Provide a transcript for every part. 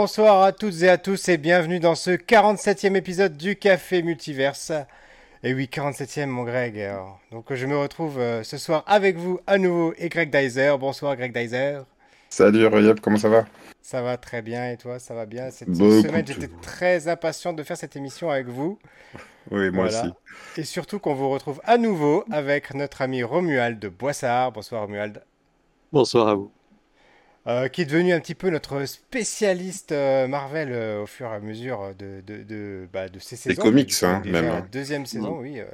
Bonsoir à toutes et à tous et bienvenue dans ce 47e épisode du Café Multiverse. Et oui, 47e mon Greg. Alors, donc je me retrouve euh, ce soir avec vous à nouveau et Greg Dyser. Bonsoir Greg Dyser. Salut Royab, comment ça va? Ça va très bien et toi, ça va bien? Cette Beaucoup semaine, j'étais très impatient de faire cette émission avec vous. Oui, moi Voilà. aussi. Et surtout qu'on vous retrouve à nouveau avec notre ami Romuald de Boissard. Bonsoir Romuald. Bonsoir à vous. Euh, qui est devenu un petit peu notre spécialiste euh, Marvel euh, au fur et à mesure de, de, de, bah, de ces saisons. comics, C'est hein, déjà même, la hein. deuxième saison, oui, euh,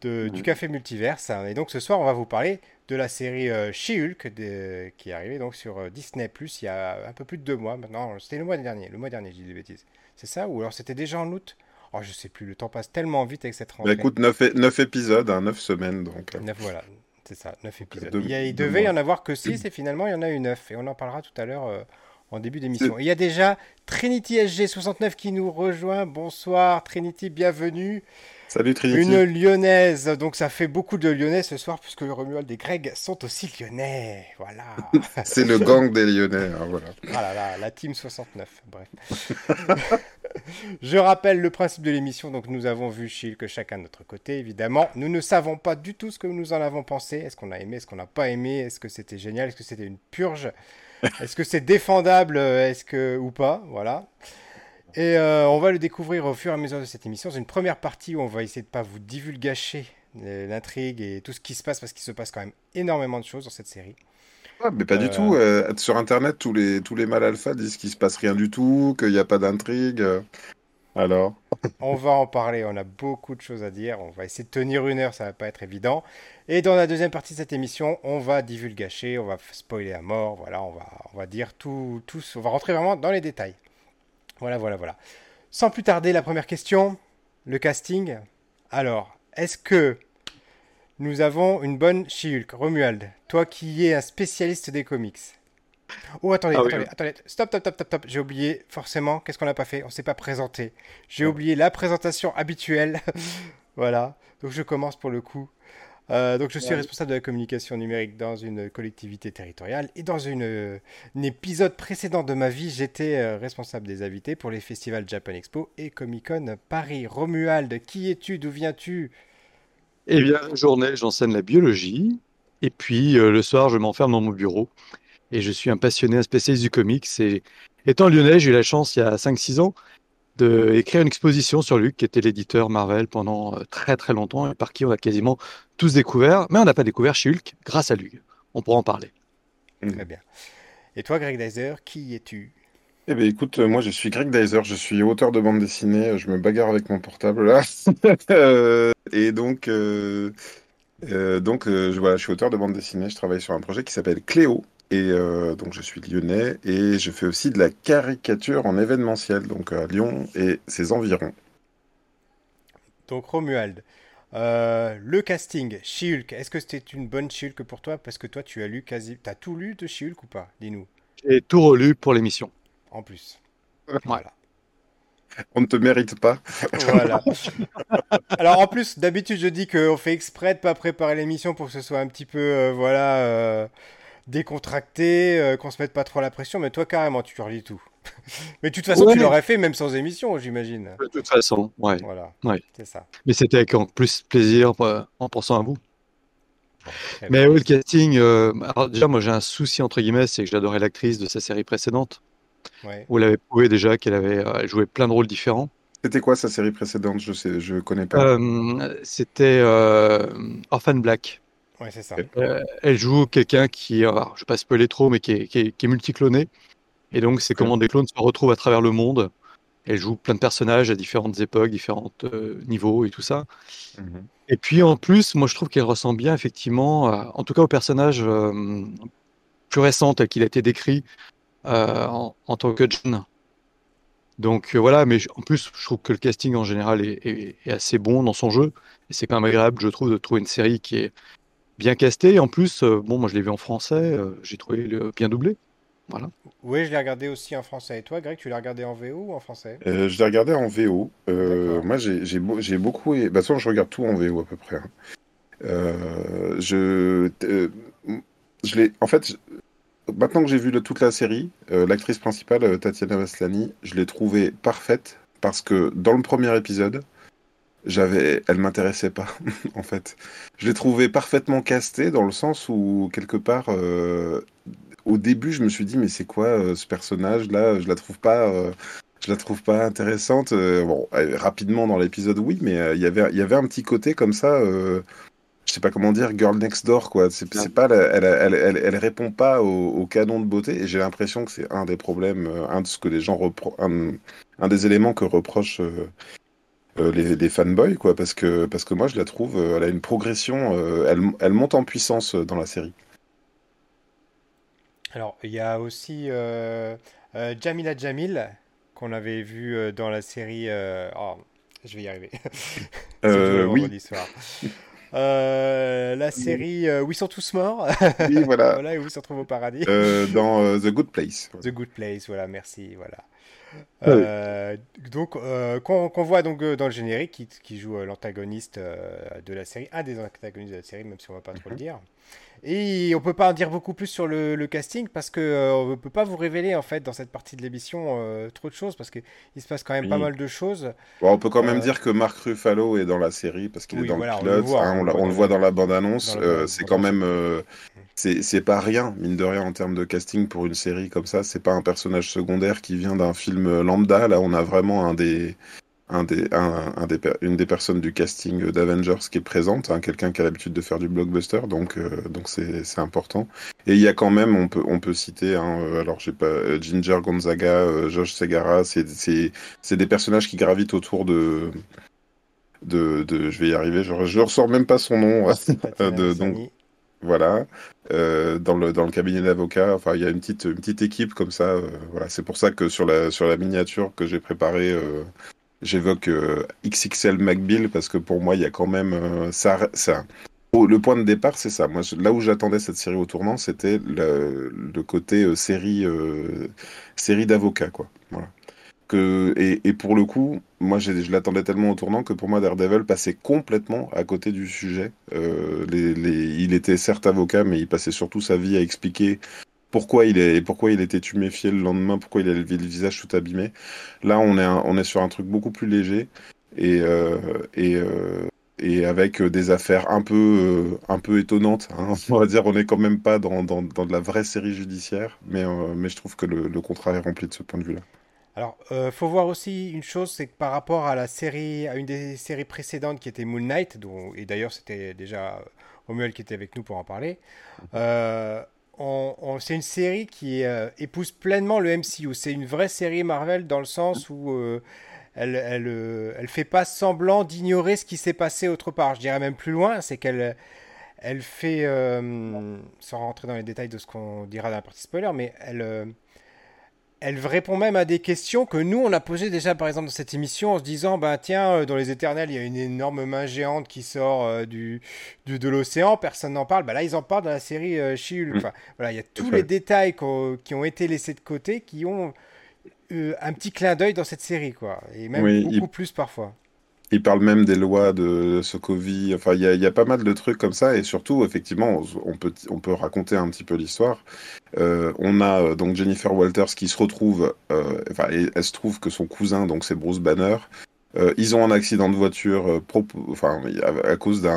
de- du. Café Multiverse. hein. Et donc ce soir, on va vous parler de la série euh, She-Hulk de- qui est arrivée donc sur euh, Disney Plus il y a un peu plus de deux mois maintenant. C'était le mois dernier, le mois dernier, j'ai dit des bêtises. C'est ça? Ou alors c'était déjà en août? Oh, je sais plus, le temps passe tellement vite avec cette Bah rentrée. écoute, 9, épisodes, hein, 9 semaines, donc... euh, Neuf, voilà, c'est ça, 9 épisodes. deux- il, y a- il deux devait y en avoir que 6 et finalement il y en a eu 9 et on en parlera tout à l'heure euh, en début d'émission. Il y a déjà Trinity SG69 qui nous rejoint. Bonsoir Trinity, bienvenue. Salut Trinity Une lyonnaise, donc ça fait beaucoup de lyonnais ce soir puisque Romuald et Greg sont aussi lyonnais. Voilà. C'est le gang des Lyonnais, hein, voilà. Ah là là, la team 69, bref. Je rappelle le principe de l'émission, donc nous avons vu Shield chacun de notre côté, évidemment. Nous ne savons pas du tout ce que nous en avons pensé. Est-ce qu'on a aimé, est-ce qu'on n'a pas aimé, est-ce que c'était génial, est-ce que c'était une purge, est-ce que c'est défendable, euh, est-ce que ou pas, voilà. Et euh, on va le découvrir au fur et à mesure de cette émission. C'est une première partie où on va essayer de pas vous divulgacher euh, l'intrigue et tout ce qui se passe parce qu'il se passe quand même énormément de choses dans cette série. Mais pas Euh, du tout. euh, sur Internet, tous les, tous les mâles alpha disent qu'il se passe rien du tout, qu'il n'y a pas d'intrigue. Alors? On va en parler, on a beaucoup de choses à dire. On va essayer de tenir une heure, ça va pas être évident. Et dans la deuxième partie de cette émission, on va divulgacher, on va spoiler à mort. Voilà, on va, on va dire tout, tout, on va rentrer vraiment dans les détails. Voilà, voilà, voilà. Sans plus tarder, la première question, le casting. Alors, est-ce que nous avons une bonne She-Hulk Romuald, toi qui es un spécialiste des comics. Oh, attendez, Ah oui. attendez, attendez. Stop, stop, stop, stop, stop. J'ai oublié, forcément, qu'est-ce qu'on n'a pas fait? On s'est pas présenté. J'ai oublié la présentation habituelle. voilà. Donc je commence pour le coup. Euh, donc je suis Ouais. responsable de la communication numérique dans une collectivité territoriale et dans une, euh, un épisode précédent de ma vie, j'étais euh, responsable des invités pour les festivals Japan Expo et Comic Con Paris. Romuald, qui es-tu D'où viens-tu? Eh bien, la journée, j'enseigne la biologie. Et puis, euh, le soir, je m'enferme dans mon bureau. Et je suis un passionné, un spécialiste du comics. Et étant lyonnais, j'ai eu la chance, il y a 5-6 ans, d'écrire une exposition sur Luc, qui était l'éditeur Marvel pendant euh, très très longtemps, et par qui on a quasiment tous découvert. Mais on n'a pas découvert chez Hulk grâce à Luc. On pourra en parler. Très bien. Et toi, Greg Dyser, qui es-tu? Eh bien écoute, euh, moi je suis Greg Dyser, je suis auteur de bande dessinée, euh, je me bagarre avec mon portable là. Et donc, euh, euh, donc euh, je, voilà, je suis auteur de bande dessinée, je travaille sur un projet qui s'appelle Cléo. Et euh, donc je suis lyonnais et je fais aussi de la caricature en événementiel, donc à Lyon et ses environs. Donc Romuald, euh, le casting, She-Hulk, est-ce que c'était une bonne She-Hulk pour toi? Parce que toi, tu as lu quasi... T'as tout lu de She-Hulk ou pas? Dis-nous, J'ai tout relu pour l'émission. en plus. Voilà. On ne te mérite pas. Voilà. Alors en plus, d'habitude, je dis qu'on fait exprès de pas préparer l'émission pour que ce soit un petit peu, euh, voilà, euh, décontracté, euh, qu'on se mette pas trop la pression. Mais toi, carrément, tu relis tout. mais de toute façon, Ouais. tu l'aurais fait même sans émission, j'imagine. De toute façon, ouais. Voilà. Ouais. C'est ça. Mais c'était avec en plus plaisir euh, en pensant à vous. Très Mais oui, le casting, euh, alors déjà, moi j'ai un souci entre guillemets, c'est que j'adorais l'actrice de sa série précédente. Ouais. Vous l'avez prouvé déjà qu'elle avait euh, joué plein de rôles différents. C'était quoi sa série précédente? Je sais, je connais pas. Euh, c'était euh, Orphan Black. Ouais, c'est ça. Euh, elle joue quelqu'un qui, alors, je vais pas spoiler trop, mais qui est, qui est, qui est multicloné. Et donc, c'est comment des clones se retrouvent à travers le monde. Elle joue plein de personnages à différentes époques, différents euh, niveaux et tout ça. Mhm. Et puis en plus, moi je trouve qu'elle ressemble bien effectivement, à- en tout cas au personnage euh, plus récent tel qu'il a été décrit en, en tant que John. Donc euh, voilà, mais en plus je trouve que le casting en général est, est- est assez bon dans son jeu. Et c'est quand même agréable, je trouve, de trouver une série qui est bien castée. Et en plus, euh, bon, moi je l'ai vu en français, euh, j'ai trouvé le bien doublé. Voilà. Oui, je l'ai regardé aussi en français. Et toi, Greg, tu l'as regardé en VO ou en français? Euh, je l'ai regardé en VO. Euh, moi, j'ai j'ai beau- j'ai beaucoup. Bah, de toute façon, je regarde tout en VO à peu près. hein. Euh, je, euh, je l'ai. En fait, je- maintenant que j'ai vu le- toute la série, euh, l'actrice principale, Tatiana Maslany, je l'ai trouvée parfaite parce que dans le premier épisode, j'avais, elle m'intéressait pas, en fait. Je l'ai trouvée parfaitement castée dans le sens où, quelque part, euh, au début, je me suis dit, mais c'est quoi euh, ce personnage-là? Je la trouve pas, euh, je la trouve pas intéressante. Bon, rapidement dans l'épisode, oui, mais il y avait, y avait un petit côté comme ça. je sais pas comment dire, girl next door, quoi. C'est pas, elle, elle, elle, répond pas au, au canon de beauté. Et j'ai l'impression que c'est un des problèmes, un de ce que les gens repro un des éléments que reprochent euh, les, les fanboys, quoi. Parce que, parce que moi, je la trouve, euh, elle a une progression, euh, elle, elle monte en puissance dans la série. Alors, il y a aussi Jamila Jamil, qu'on avait vu dans la série. oh, je vais y arriver. Oui. Euh, la série euh, Où ils sont tous morts. oui, voilà. Voilà, et où ils se retrouvent au paradis. Euh, dans The Good Place. The Good Place, voilà, merci, voilà. Ah oui. Euh, donc, euh, qu'on voit donc euh, dans le générique, qui, qui joue l'antagoniste de la série, un des antagonistes de la série, même si on va pas trop le Mhm. dire. Et on peut pas en dire beaucoup plus sur le, le casting parce que euh, on peut pas vous révéler en fait dans cette partie de l'émission euh, trop de choses parce que il se passe quand même pas mal de choses. Bon, on peut quand même Euh, dire que Mark Ruffalo est dans la série parce qu'il Oui, est dans voilà, on le pilote. voit, hein, on on, le voit on le voit dans la bande-annonce. dans la euh, bande- c'est quand même, c'est c'est pas rien mine de rien en termes de casting pour une série comme ça. C'est pas un personnage secondaire qui vient d'un film lambda. Là, on a vraiment un des, un des, un, un des, per- une des personnes du casting d'Avengers qui est présente, hein, quelqu'un qui a l'habitude de faire du blockbuster. Donc, euh, donc c'est c'est important. Et il y a quand même, on peut, on peut citer, hein, euh, alors j'ai pas euh, Ginger Gonzaga, euh, Josh Segara, c'est c'est c'est des personnages qui gravitent autour de de, de je vais y arriver, je, je ressors même pas son nom. Tatiana de- donc, voilà, euh, dans le dans le cabinet d'avocat, enfin il y a une petite une petite équipe comme ça. euh, voilà, c'est pour ça que sur la sur la miniature que j'ai préparée, euh, j'évoque euh, XXL McBeal parce que pour moi il y a quand même euh, ça ça. Le point de départ, c'est ça. Moi, là où j'attendais cette série au tournant, c'était le, côté euh, série, série d'avocats, quoi. Et, et pour le coup, moi, je l'attendais tellement au tournant que pour moi, Daredevil passait complètement à côté du sujet. Les- il était certes avocat, mais il passait surtout sa vie à expliquer pourquoi il est, pourquoi il était tuméfié le lendemain, pourquoi il avait le visage tout abîmé. Là, on est, on est sur un truc beaucoup plus léger et, euh, et, euh, et avec des affaires un peu, euh, un peu étonnantes. hein. On va dire, on n'est quand même pas dans, dans, de la vraie série judiciaire, mais, mais je trouve que le, le contrat est rempli de ce point de vue-là. Alors, faut voir aussi une chose, c'est que par rapport à la série, à une des séries précédentes qui était Moon Knight, et d'ailleurs c'était déjà Romuald qui était avec nous pour en parler, on- c'est une série qui euh, épouse pleinement le MCU. C'est une vraie série Marvel dans le sens où euh, elle, elle, euh, elle fait pas semblant d'ignorer ce qui s'est passé autre part. Je dirais même plus loin, c'est qu'elle elle fait, sans rentrer dans les détails de ce qu'on dira dans la partie spoiler, mais elle, elle répond même à des questions que nous, on a posées déjà, par exemple, dans cette émission, en se disant, bah tiens, euh, dans les éternels, il y a une énorme main géante qui sort euh, du, du- de l'océan, personne n'en parle. Bah là, ils en parlent dans la série euh. Mm. Enfin, voilà, il y a tous les détails qui ont été laissés de côté, qui ont euh, un petit clin d'œil dans cette série, quoi. Et même Oui, beaucoup il- plus parfois. Il parle même des lois de Sokovie. Enfin, il y a, pas mal de trucs comme ça. Et surtout, effectivement, on peut, on peut raconter un petit peu l'histoire. Euh, on a euh, donc Jennifer Walters qui se retrouve. euh, enfin, elle se trouve que son cousin, donc c'est Bruce Banner. ils ont un accident de voiture. enfin, à cause d'un.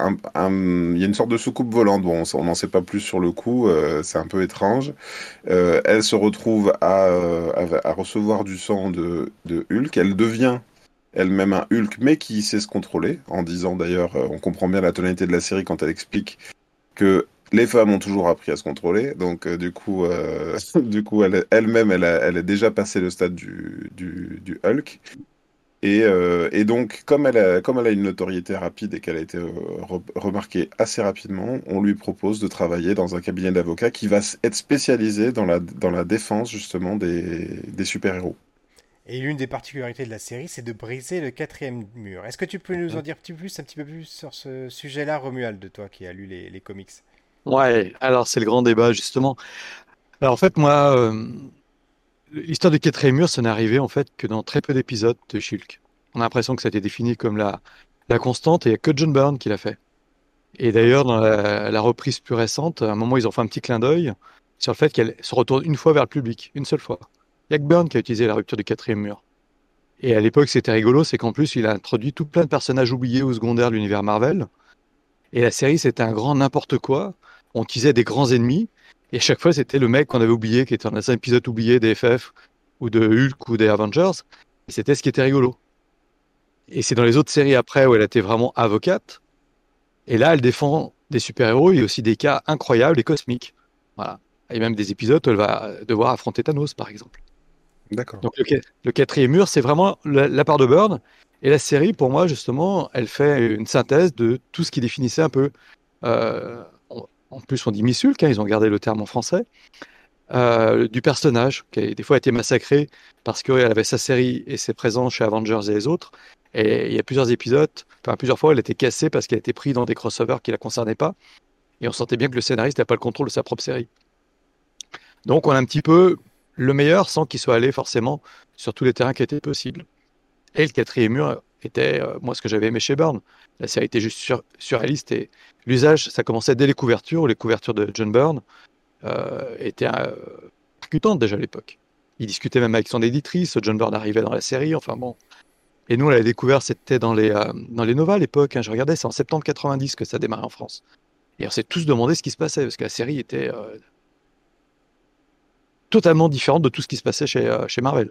un- un- Il y a une sorte de soucoupe volante. Bon, on n'en sait pas plus sur le coup. c'est un peu étrange. Elle se retrouve à, à, à recevoir du sang de, de Hulk. Elle devient elle-même un Hulk, mais qui sait se contrôler, en disant d'ailleurs, euh, on comprend bien la tonalité de la série quand elle explique que les femmes ont toujours appris à se contrôler, donc euh, du coup, euh, du coup, elle, elle-même, elle a, elle a déjà passé le stade du, du, Hulk. Et, et donc, comme elle, a, comme elle a une notoriété rapide et qu'elle a été re- remarquée assez rapidement, on lui propose de travailler dans un cabinet d'avocats qui va être spécialisé dans la, dans la défense justement des, des super-héros. Et l'une des particularités de la série, c'est de briser le quatrième mur. Est-ce que tu peux nous en dire un petit, plus, un petit peu plus sur ce sujet-là, Romuald, de toi qui as lu les, les comics? Ouais, alors c'est le grand débat justement. Alors en fait, moi, euh, l'histoire du quatrième mur, ça n'est arrivé en fait que dans très peu d'épisodes de Shulk. On a l'impression que ça a été défini comme la, la constante et il n'y a que John Byrne qui l'a fait. Et d'ailleurs, dans la, la reprise plus récente, à un moment, ils ont fait un petit clin d'œil sur le fait qu'elle se retourne une fois vers le public, une seule fois. Y a que Byrne qui a utilisé la rupture du quatrième mur. Et à l'époque, c'était rigolo, c'est qu'en plus, il a introduit tout plein de personnages oubliés ou secondaires de l'univers Marvel. Et la série, c'était un grand n'importe quoi. On utilisait des grands ennemis. Et chaque fois, c'était le mec qu'on avait oublié, qui était dans un épisode oublié des FF, ou de Hulk, ou des Avengers. Et c'était ce qui était rigolo. Et c'est dans les autres séries après où elle était vraiment avocate. Et là, elle défend des super-héros. A aussi des cas incroyables et cosmiques. Voilà. Et même des épisodes où elle va devoir affronter Thanos, par exemple. Donc le, quatrième mur, c'est vraiment la, part de Byrne. Et la série, pour moi, justement, elle fait une synthèse de tout ce qui définissait un peu. euh, en- plus, on dit Miss Hulk, hein, ils ont gardé le terme en français. euh, du personnage qui a des fois été massacré parce qu'elle avait sa série et ses présences chez Avengers et les autres. Et il y a plusieurs épisodes, enfin plusieurs fois, elle était cassée parce qu'elle était prise dans des crossovers qui la concernaient pas. Et on sentait bien que le scénariste n'a pas le contrôle de sa propre série. Donc on a un petit peu le meilleur sans qu'il soit allé forcément sur tous les terrains qui étaient possibles. Et le quatrième mur était, euh, moi, ce que j'avais aimé chez Byrne. La série était juste sur- surréaliste et l'usage, ça commençait dès les couvertures, où les couvertures de John Byrne euh, étaient euh, percutantes déjà à l'époque. Il discutait même avec son éditrice, John Byrne arrivait dans la série, enfin bon. Et nous, on l'avait découvert, c'était dans les, euh, dans les Nova à l'époque. hein, je regardais, c'est en septembre 90 que ça démarrait en France. Et on s'est tous demandé ce qui se passait, parce que la série était euh, totalement différente de tout ce qui se passait chez, euh, chez Marvel.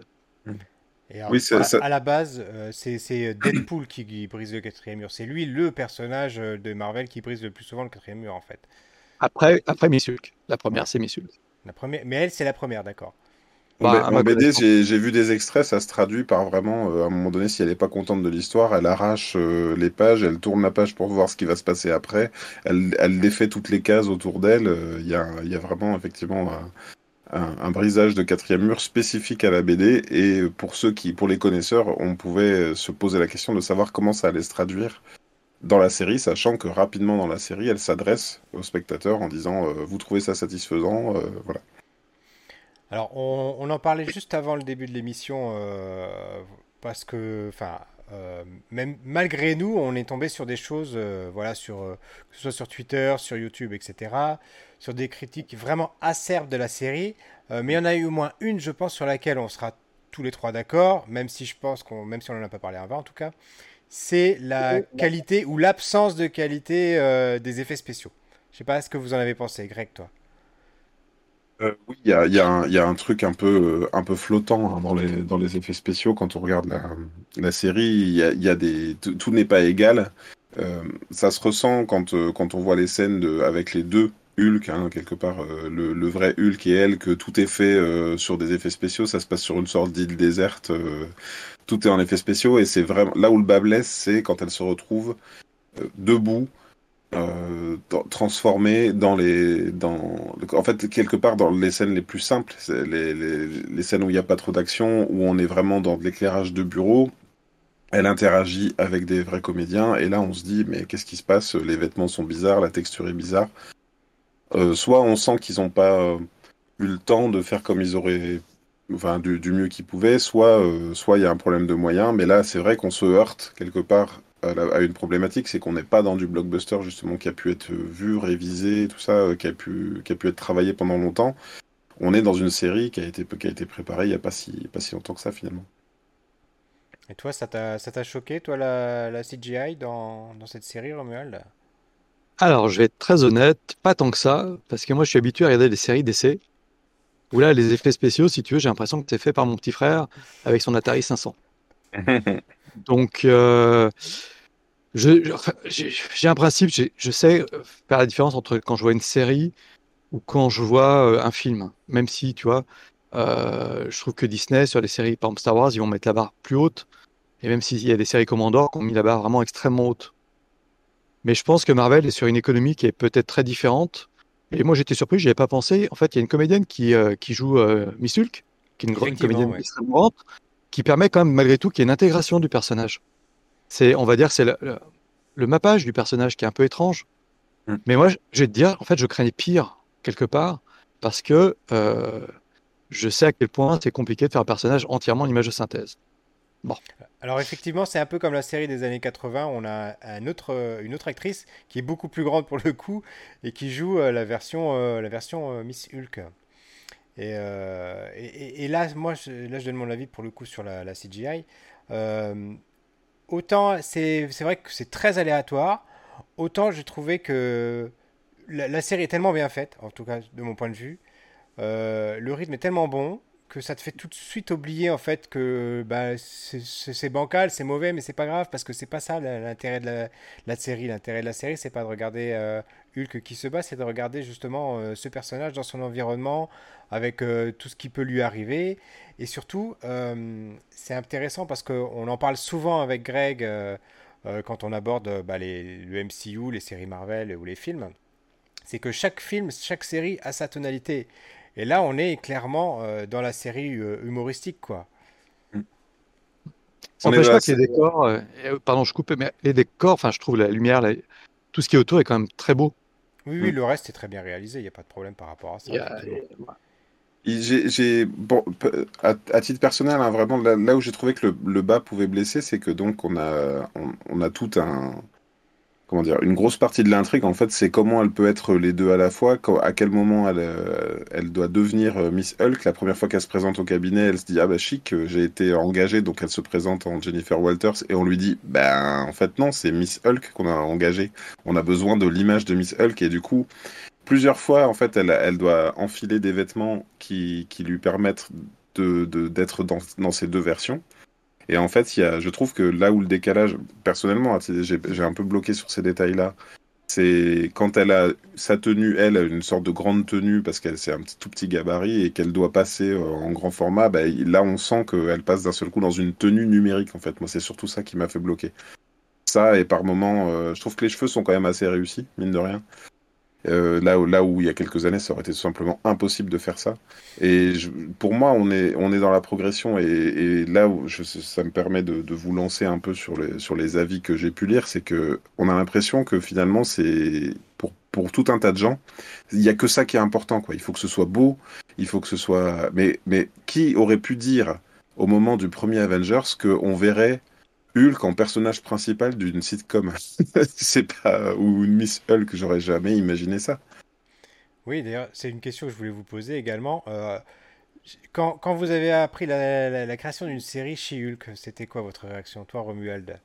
Et alors, Oui, ça- à, ça- à la base, euh, c'est c'est Deadpool qui, qui brise le quatrième mur. C'est lui le personnage euh, de Marvel qui brise le plus souvent le quatrième mur, en fait. Après, après Miss Hulk. La première, c'est Miss Hulk. La première... Mais elle, c'est la première, d'accord. Bah, en ma BD, j'ai vu des extraits, ça se traduit par vraiment, euh, à un moment donné, si elle n'est pas contente de l'histoire, elle arrache euh, les pages, elle tourne la page pour voir ce qui va se passer après, elle, elle défait toutes les cases autour d'elle. euh, Il y, a, il y a vraiment, effectivement, un, brisage de quatrième mur spécifique à la BD. Et pour ceux qui, pour les connaisseurs, on pouvait se poser la question de savoir comment ça allait se traduire dans la série, sachant que rapidement dans la série, elle s'adresse aux spectateurs en disant euh, Vous trouvez ça satisfaisant Euh, Voilà. Alors, on, en parlait juste avant le début de l'émission, euh, parce que, enfin, euh, même malgré nous, on est tombé sur des choses, euh, voilà, sur, euh, que ce soit sur Twitter, sur YouTube, etc., sur des critiques vraiment acerbes de la série. Mais il y en a eu au moins une, je pense, sur laquelle on sera tous les trois d'accord, même si je pense qu'on, même si on n'en a pas parlé avant, en tout cas, c'est la qualité ou l'absence de qualité des effets spéciaux. Je sais pas ce que vous en avez pensé, Greg, toi. Euh, oui, il y a, un, truc un peu, euh, flottant hein, dans les, effets spéciaux quand on regarde la, série. Tout n'est pas égal. Euh, ça se ressent quand, on voit les scènes avec les deux Hulk, hein, quelque part, le, le vrai Hulk et elle, que tout est fait sur des effets spéciaux. Ça se passe sur une sorte d'île déserte. tout est en effets spéciaux et c'est vraiment là où le bas blesse, c'est quand elle se retrouve debout euh, dans- transformé dans les dans en fait quelque part dans les scènes les plus simples les, scènes où il n'y a pas trop d'action où on est vraiment dans de l'éclairage de bureau. Elle interagit avec des vrais comédiens et là on se dit mais qu'est-ce qui se passe? Les vêtements sont bizarres la texture est bizarre. Euh, soit on sent qu'ils n'ont pas euh, eu le temps de faire comme ils auraient enfin du, du mieux qu'ils pouvaient soit soit il y a un problème de moyens mais là c'est vrai qu'on se heurte quelque part à, la- à une problématique, c'est qu'on n'est pas dans du blockbuster justement qui a pu être vu, révisé, tout ça, euh, qui a pu, qui a pu être travaillé pendant longtemps. On est dans une série qui a été, qui a été préparée il n'y a pas si, pas si longtemps que ça finalement. Et toi, ça t'a ça t'a choqué, toi, la, la CGI dans, dans cette série, Romuald? Alors, je vais être très honnête, pas tant que ça, parce que moi, je suis habitué à regarder des séries d'essai, où là, les effets spéciaux, si tu veux, j'ai l'impression que c'est fait par mon petit frère avec son Atari 500. Donc, euh, je, je- enfin, j'ai un principe, je sais euh, faire la différence entre quand je vois une série ou quand je vois euh, un film. Même si, tu vois, euh, je trouve que Disney, sur les séries, par exemple Star Wars, ils vont mettre la barre plus haute. Et même s'il y a des séries comme Andor qui ont mis la barre vraiment extrêmement haute. Mais je pense que Marvel est sur une économie qui est peut-être très différente. Et moi, j'étais surpris, j'y avais pas pensé. En fait, il y a une comédienne qui, euh, qui joue euh, Miss Hulk, qui est une grande comédienne ouais. extrêmement grande, qui permet quand même, malgré tout, qu'il y ait une intégration du personnage. C'est, on va dire, c'est le, le- le mappage du personnage qui est un peu étrange. Mm. Mais moi, je je vais te dire, en fait, je craignais pire, quelque part, parce que euh, je sais à quel point c'est compliqué de faire un personnage entièrement en image de synthèse. Bon. Alors effectivement, c'est un peu comme la série des années 80. On a un autre, une autre actrice qui est beaucoup plus grande pour le coup et qui joue euh, la version, euh, la version euh, Miss Hulk. Et, et, et, là, moi, je, là, je donne mon avis pour le coup sur la, la CGI. Autant c'est vrai que c'est très aléatoire, autant j'ai trouvé que la, la, série est tellement bien faite, en tout cas de mon point de vue. le rythme est tellement bon que ça te fait tout de suite oublier en fait que bah, c'est bancal, c'est mauvais, mais c'est pas grave parce que c'est pas ça l'intérêt de la, série. L'intérêt de la série, c'est pas de regarder euh, Hulk qui se bat, c'est de regarder justement euh, ce personnage dans son environnement avec euh, tout ce qui peut lui arriver. Et surtout, c'est intéressant parce qu'on en parle souvent avec Greg quand on aborde bah, les, le MCU, les séries Marvel ou les films. C'est que chaque film, chaque série a sa tonalité. Et là, on est clairement euh, dans la série euh, humoristique, quoi. Ça n'empêche pas que les décors, euh, pardon, je coupe, mais les décors, enfin, je trouve la lumière, tout ce qui est autour est quand même très beau. Oui, oui, mm. le reste est très bien réalisé, il n'y a pas de problème par rapport à ça. J'ai, bon, à, titre personnel, hein, vraiment, là, où j'ai trouvé que le, bas pouvait blesser, c'est que donc on a, on a tout un, une grosse partie de l'intrigue, en fait, c'est comment elle peut être les deux à la fois, à quel moment elle, euh, doit devenir euh, Miss Hulk. La première fois qu'elle se présente au cabinet, elle se dit ah bah chic, euh, j'ai été engagée, donc elle se présente en Jennifer Walters et on lui dit ben en fait non, c'est Miss Hulk qu'on a engagée. On a besoin de l'image de Miss Hulk et du coup plusieurs fois en fait elle, elle doit enfiler des vêtements qui, qui lui permettent de d'être dans, dans ces deux versions. Et en fait, y a, je trouve que là où le décalage, personnellement, hein, j'ai un peu bloqué sur ces détails-là, c'est quand elle a sa tenue, elle, une sorte de grande tenue, parce qu'elle c'est un petit, tout petit gabarit et qu'elle doit passer euh, en grand format, bah, là on sent qu'elle passe d'un seul coup dans une tenue numérique en fait. Moi c'est surtout ça qui m'a fait bloquer. Ça et par moments, euh, je trouve que les cheveux sont quand même assez réussis, mine de rien. Euh, là, où, là où il y a quelques années, ça aurait été tout simplement impossible de faire ça. Et pour moi, on est, on est dans la progression. Et, là où ça me permet de, de, vous lancer un peu sur les, sur les avis que j'ai pu lire, c'est que on a l'impression que finalement, c'est pour, pour tout un tas de gens, il n'y a que ça qui est important. Quoi. Il faut que ce soit beau, il faut que ce soit. Mais, mais qui aurait pu dire au moment du premier Avengers qu'on verrait Hulk en personnage principal d'une sitcom. c'est pas ou une Miss Hulk, j'aurais jamais imaginé ça. Oui, d'ailleurs, c'est une question que je voulais vous poser également. Euh, quand, quand, vous avez appris la, la, création d'une série chez Hulk, c'était quoi votre réaction, toi, Romuald?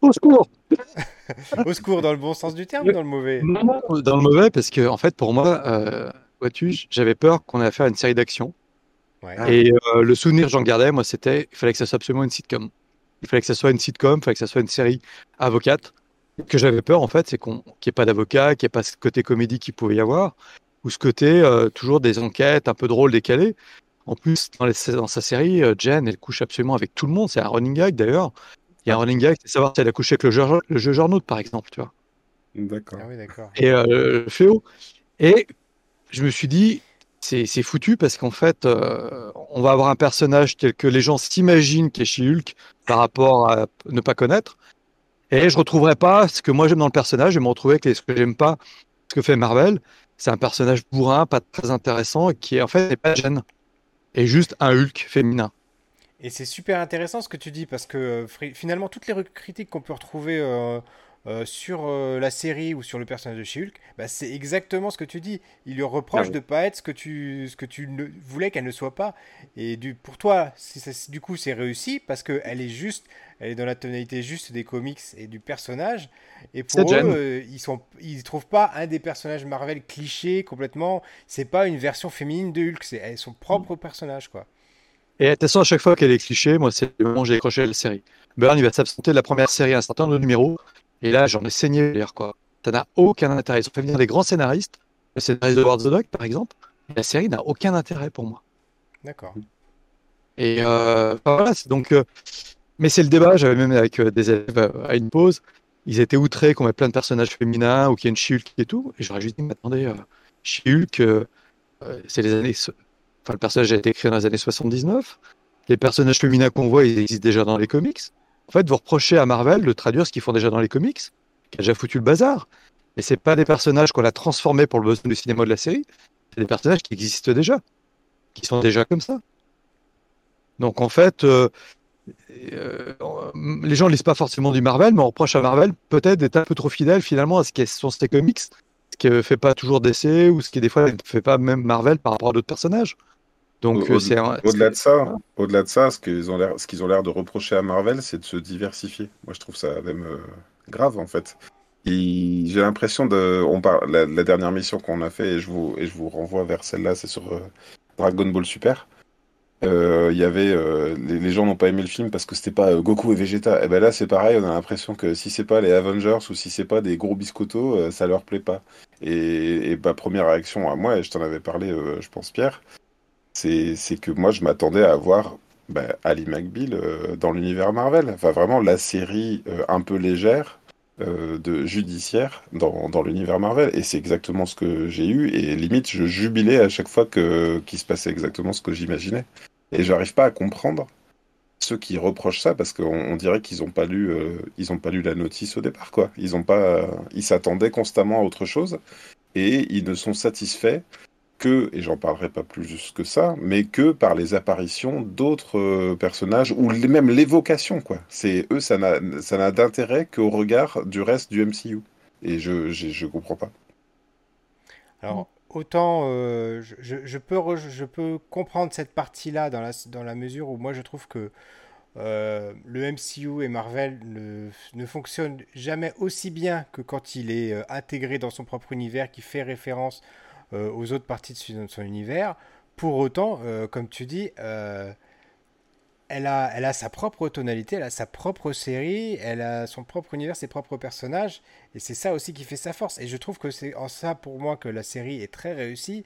Au secours Au secours, dans le bon sens du terme ou dans le mauvais? Dans le mauvais, parce que, en fait, pour moi, euh, vois-tu, j'avais peur qu'on ait affaire à une série d'action. Et euh, le souvenir que j'en gardais, moi, c'était qu'il fallait que ça soit absolument une sitcom. Il fallait que ça soit une sitcom, il fallait que ça soit une série avocate. Ce que j'avais peur, en fait, c'est qu'on, qu'il n'y ait pas d'avocat, qu'il n'y ait pas ce côté comédie qu'il pouvait y avoir, ou ce côté euh, toujours des enquêtes un peu drôles, décalées. En plus, dans, les, dans sa série, euh, Jen, elle couche absolument avec tout le monde. C'est un running gag d'ailleurs. Il y a un running gag, c'est savoir si elle a couché avec le jeu, le jeu Journaux, par exemple, tu vois. D'accord. Ah oui. Et euh, Fléau. Et je me suis dit, c'est foutu parce qu'en fait, euh, on va avoir un personnage tel que les gens s'imaginent qui est chez Hulk par rapport à ne pas connaître. Et je retrouverai pas ce que moi j'aime dans le personnage. Je vais me retrouver avec ce que j'aime pas, ce que fait Marvel. C'est un personnage bourrin, pas très intéressant, qui est en fait n'est pas gêne. Et juste un Hulk féminin. Et c'est super intéressant ce que tu dis parce que euh, finalement toutes les critiques qu'on peut retrouver euh, euh, sur euh, la série ou sur le personnage de She-Hulk, bah, c'est exactement ce que tu dis. Il lui reproche ah de pas être ce que tu, ce que tu ne voulais qu'elle ne soit pas. Et du, pour toi, du coup, c'est réussi parce qu'elle est juste, elle est dans la tonalité juste des comics et du personnage. Et pour eux, euh, ils sont, ils trouvent pas un des personnages Marvel clichés complètement. C'est pas une version féminine de Hulk, c'est son propre personnage, quoi. Et de toute façon, à chaque fois qu'elle est cliché, moi, c'est le moment où j'ai accroché la série. Burn, il va s'absenter de la première série à un certain nombre de numéros. Et là, j'en ai saigné l'air, quoi. Ça n'a aucun intérêt. Ils ont fait venir des grands scénaristes. Le scénariste de World the Dog, par exemple. la série n'a aucun intérêt pour moi. D'accord. Et euh, voilà, donc. Euh, mais c'est le débat. J'avais même avec euh, des élèves euh, à une pause. Ils étaient outrés qu'on met plein de personnages féminins ou qu'il y ait une She-Hulk et tout. Et j'aurais juste dit, mais attendez, She-Hulk, c'est les années. Enfin, le personnage a été créé dans les années 79. Les personnages féminins qu'on voit, ils existent déjà dans les comics. En fait, vous reprochez à Marvel de traduire ce qu'ils font déjà dans les comics, qui a déjà foutu le bazar. Mais c'est pas des personnages qu'on a transformés pour le besoin du cinéma de la série. C'est des personnages qui existent déjà, qui sont déjà comme ça. Donc en fait, euh, euh, les gens ne lisent pas forcément du Marvel, mais on reproche à Marvel peut-être d'être un peu trop fidèle finalement à ce qui sont ses comics, ce qui ne fait pas toujours d'essai ou ce qui des fois ne fait pas même Marvel par rapport à d'autres personnages. Donc c'est au-delà de ça, au-delà de ça, ce qu'ils ont l'air, ce qu'ils ont l'air de reprocher à Marvel, c'est de se diversifier. Moi, je trouve ça même euh, grave en fait. J'ai l'impression de, on parle la, dernière mission qu'on a fait et je vous et je vous renvoie vers celle-là, c'est sur euh, Dragon Ball Super. Euh, il y avait les, gens n'ont pas aimé le film parce que c'était pas Goku et Vegeta. Et ben là c'est pareil, on a l'impression que si c'est pas les Avengers ou si c'est pas des gros biscottos, ça leur plaît pas. Et, et ma première réaction à moi, et je t'en avais parlé, je pense Pierre, c'est que moi, je m'attendais à voir bah, Ali McBeal euh, dans l'univers Marvel. Enfin, vraiment, la série euh, un peu légère euh, de judiciaire dans, dans l'univers Marvel. Et c'est exactement ce que j'ai eu. Et limite, je jubilais à chaque fois qu'il se passait exactement ce que j'imaginais. Et j'arrive pas à comprendre ceux qui reprochent ça parce qu'on dirait qu'ils n'ont pas lu ils ont pas lu la notice au départ quoi ils ont pas ils s'attendaient constamment à autre chose et ils ne sont satisfaits que, et j'en parlerai pas plus que ça, mais que par les apparitions d'autres euh, personnages, ou même l'évocation, quoi. C'est eux, ça n'a d'intérêt qu'au regard du reste du MCU. Et je, je, comprends pas. Alors, autant euh, je, peux je peux comprendre cette partie-là dans la, dans la mesure où moi je trouve que euh, le MCU et Marvel ne, ne, fonctionnent jamais aussi bien que quand il est intégré dans son propre univers, qui fait référence euh, aux autres parties de son, univers. Pour autant, euh, comme tu dis, euh, elle a, elle a sa propre tonalité, elle a sa propre série, elle a son propre univers, ses propres personnages, et c'est ça aussi qui fait sa force. Et je trouve que c'est en ça pour moi que la série est très réussie,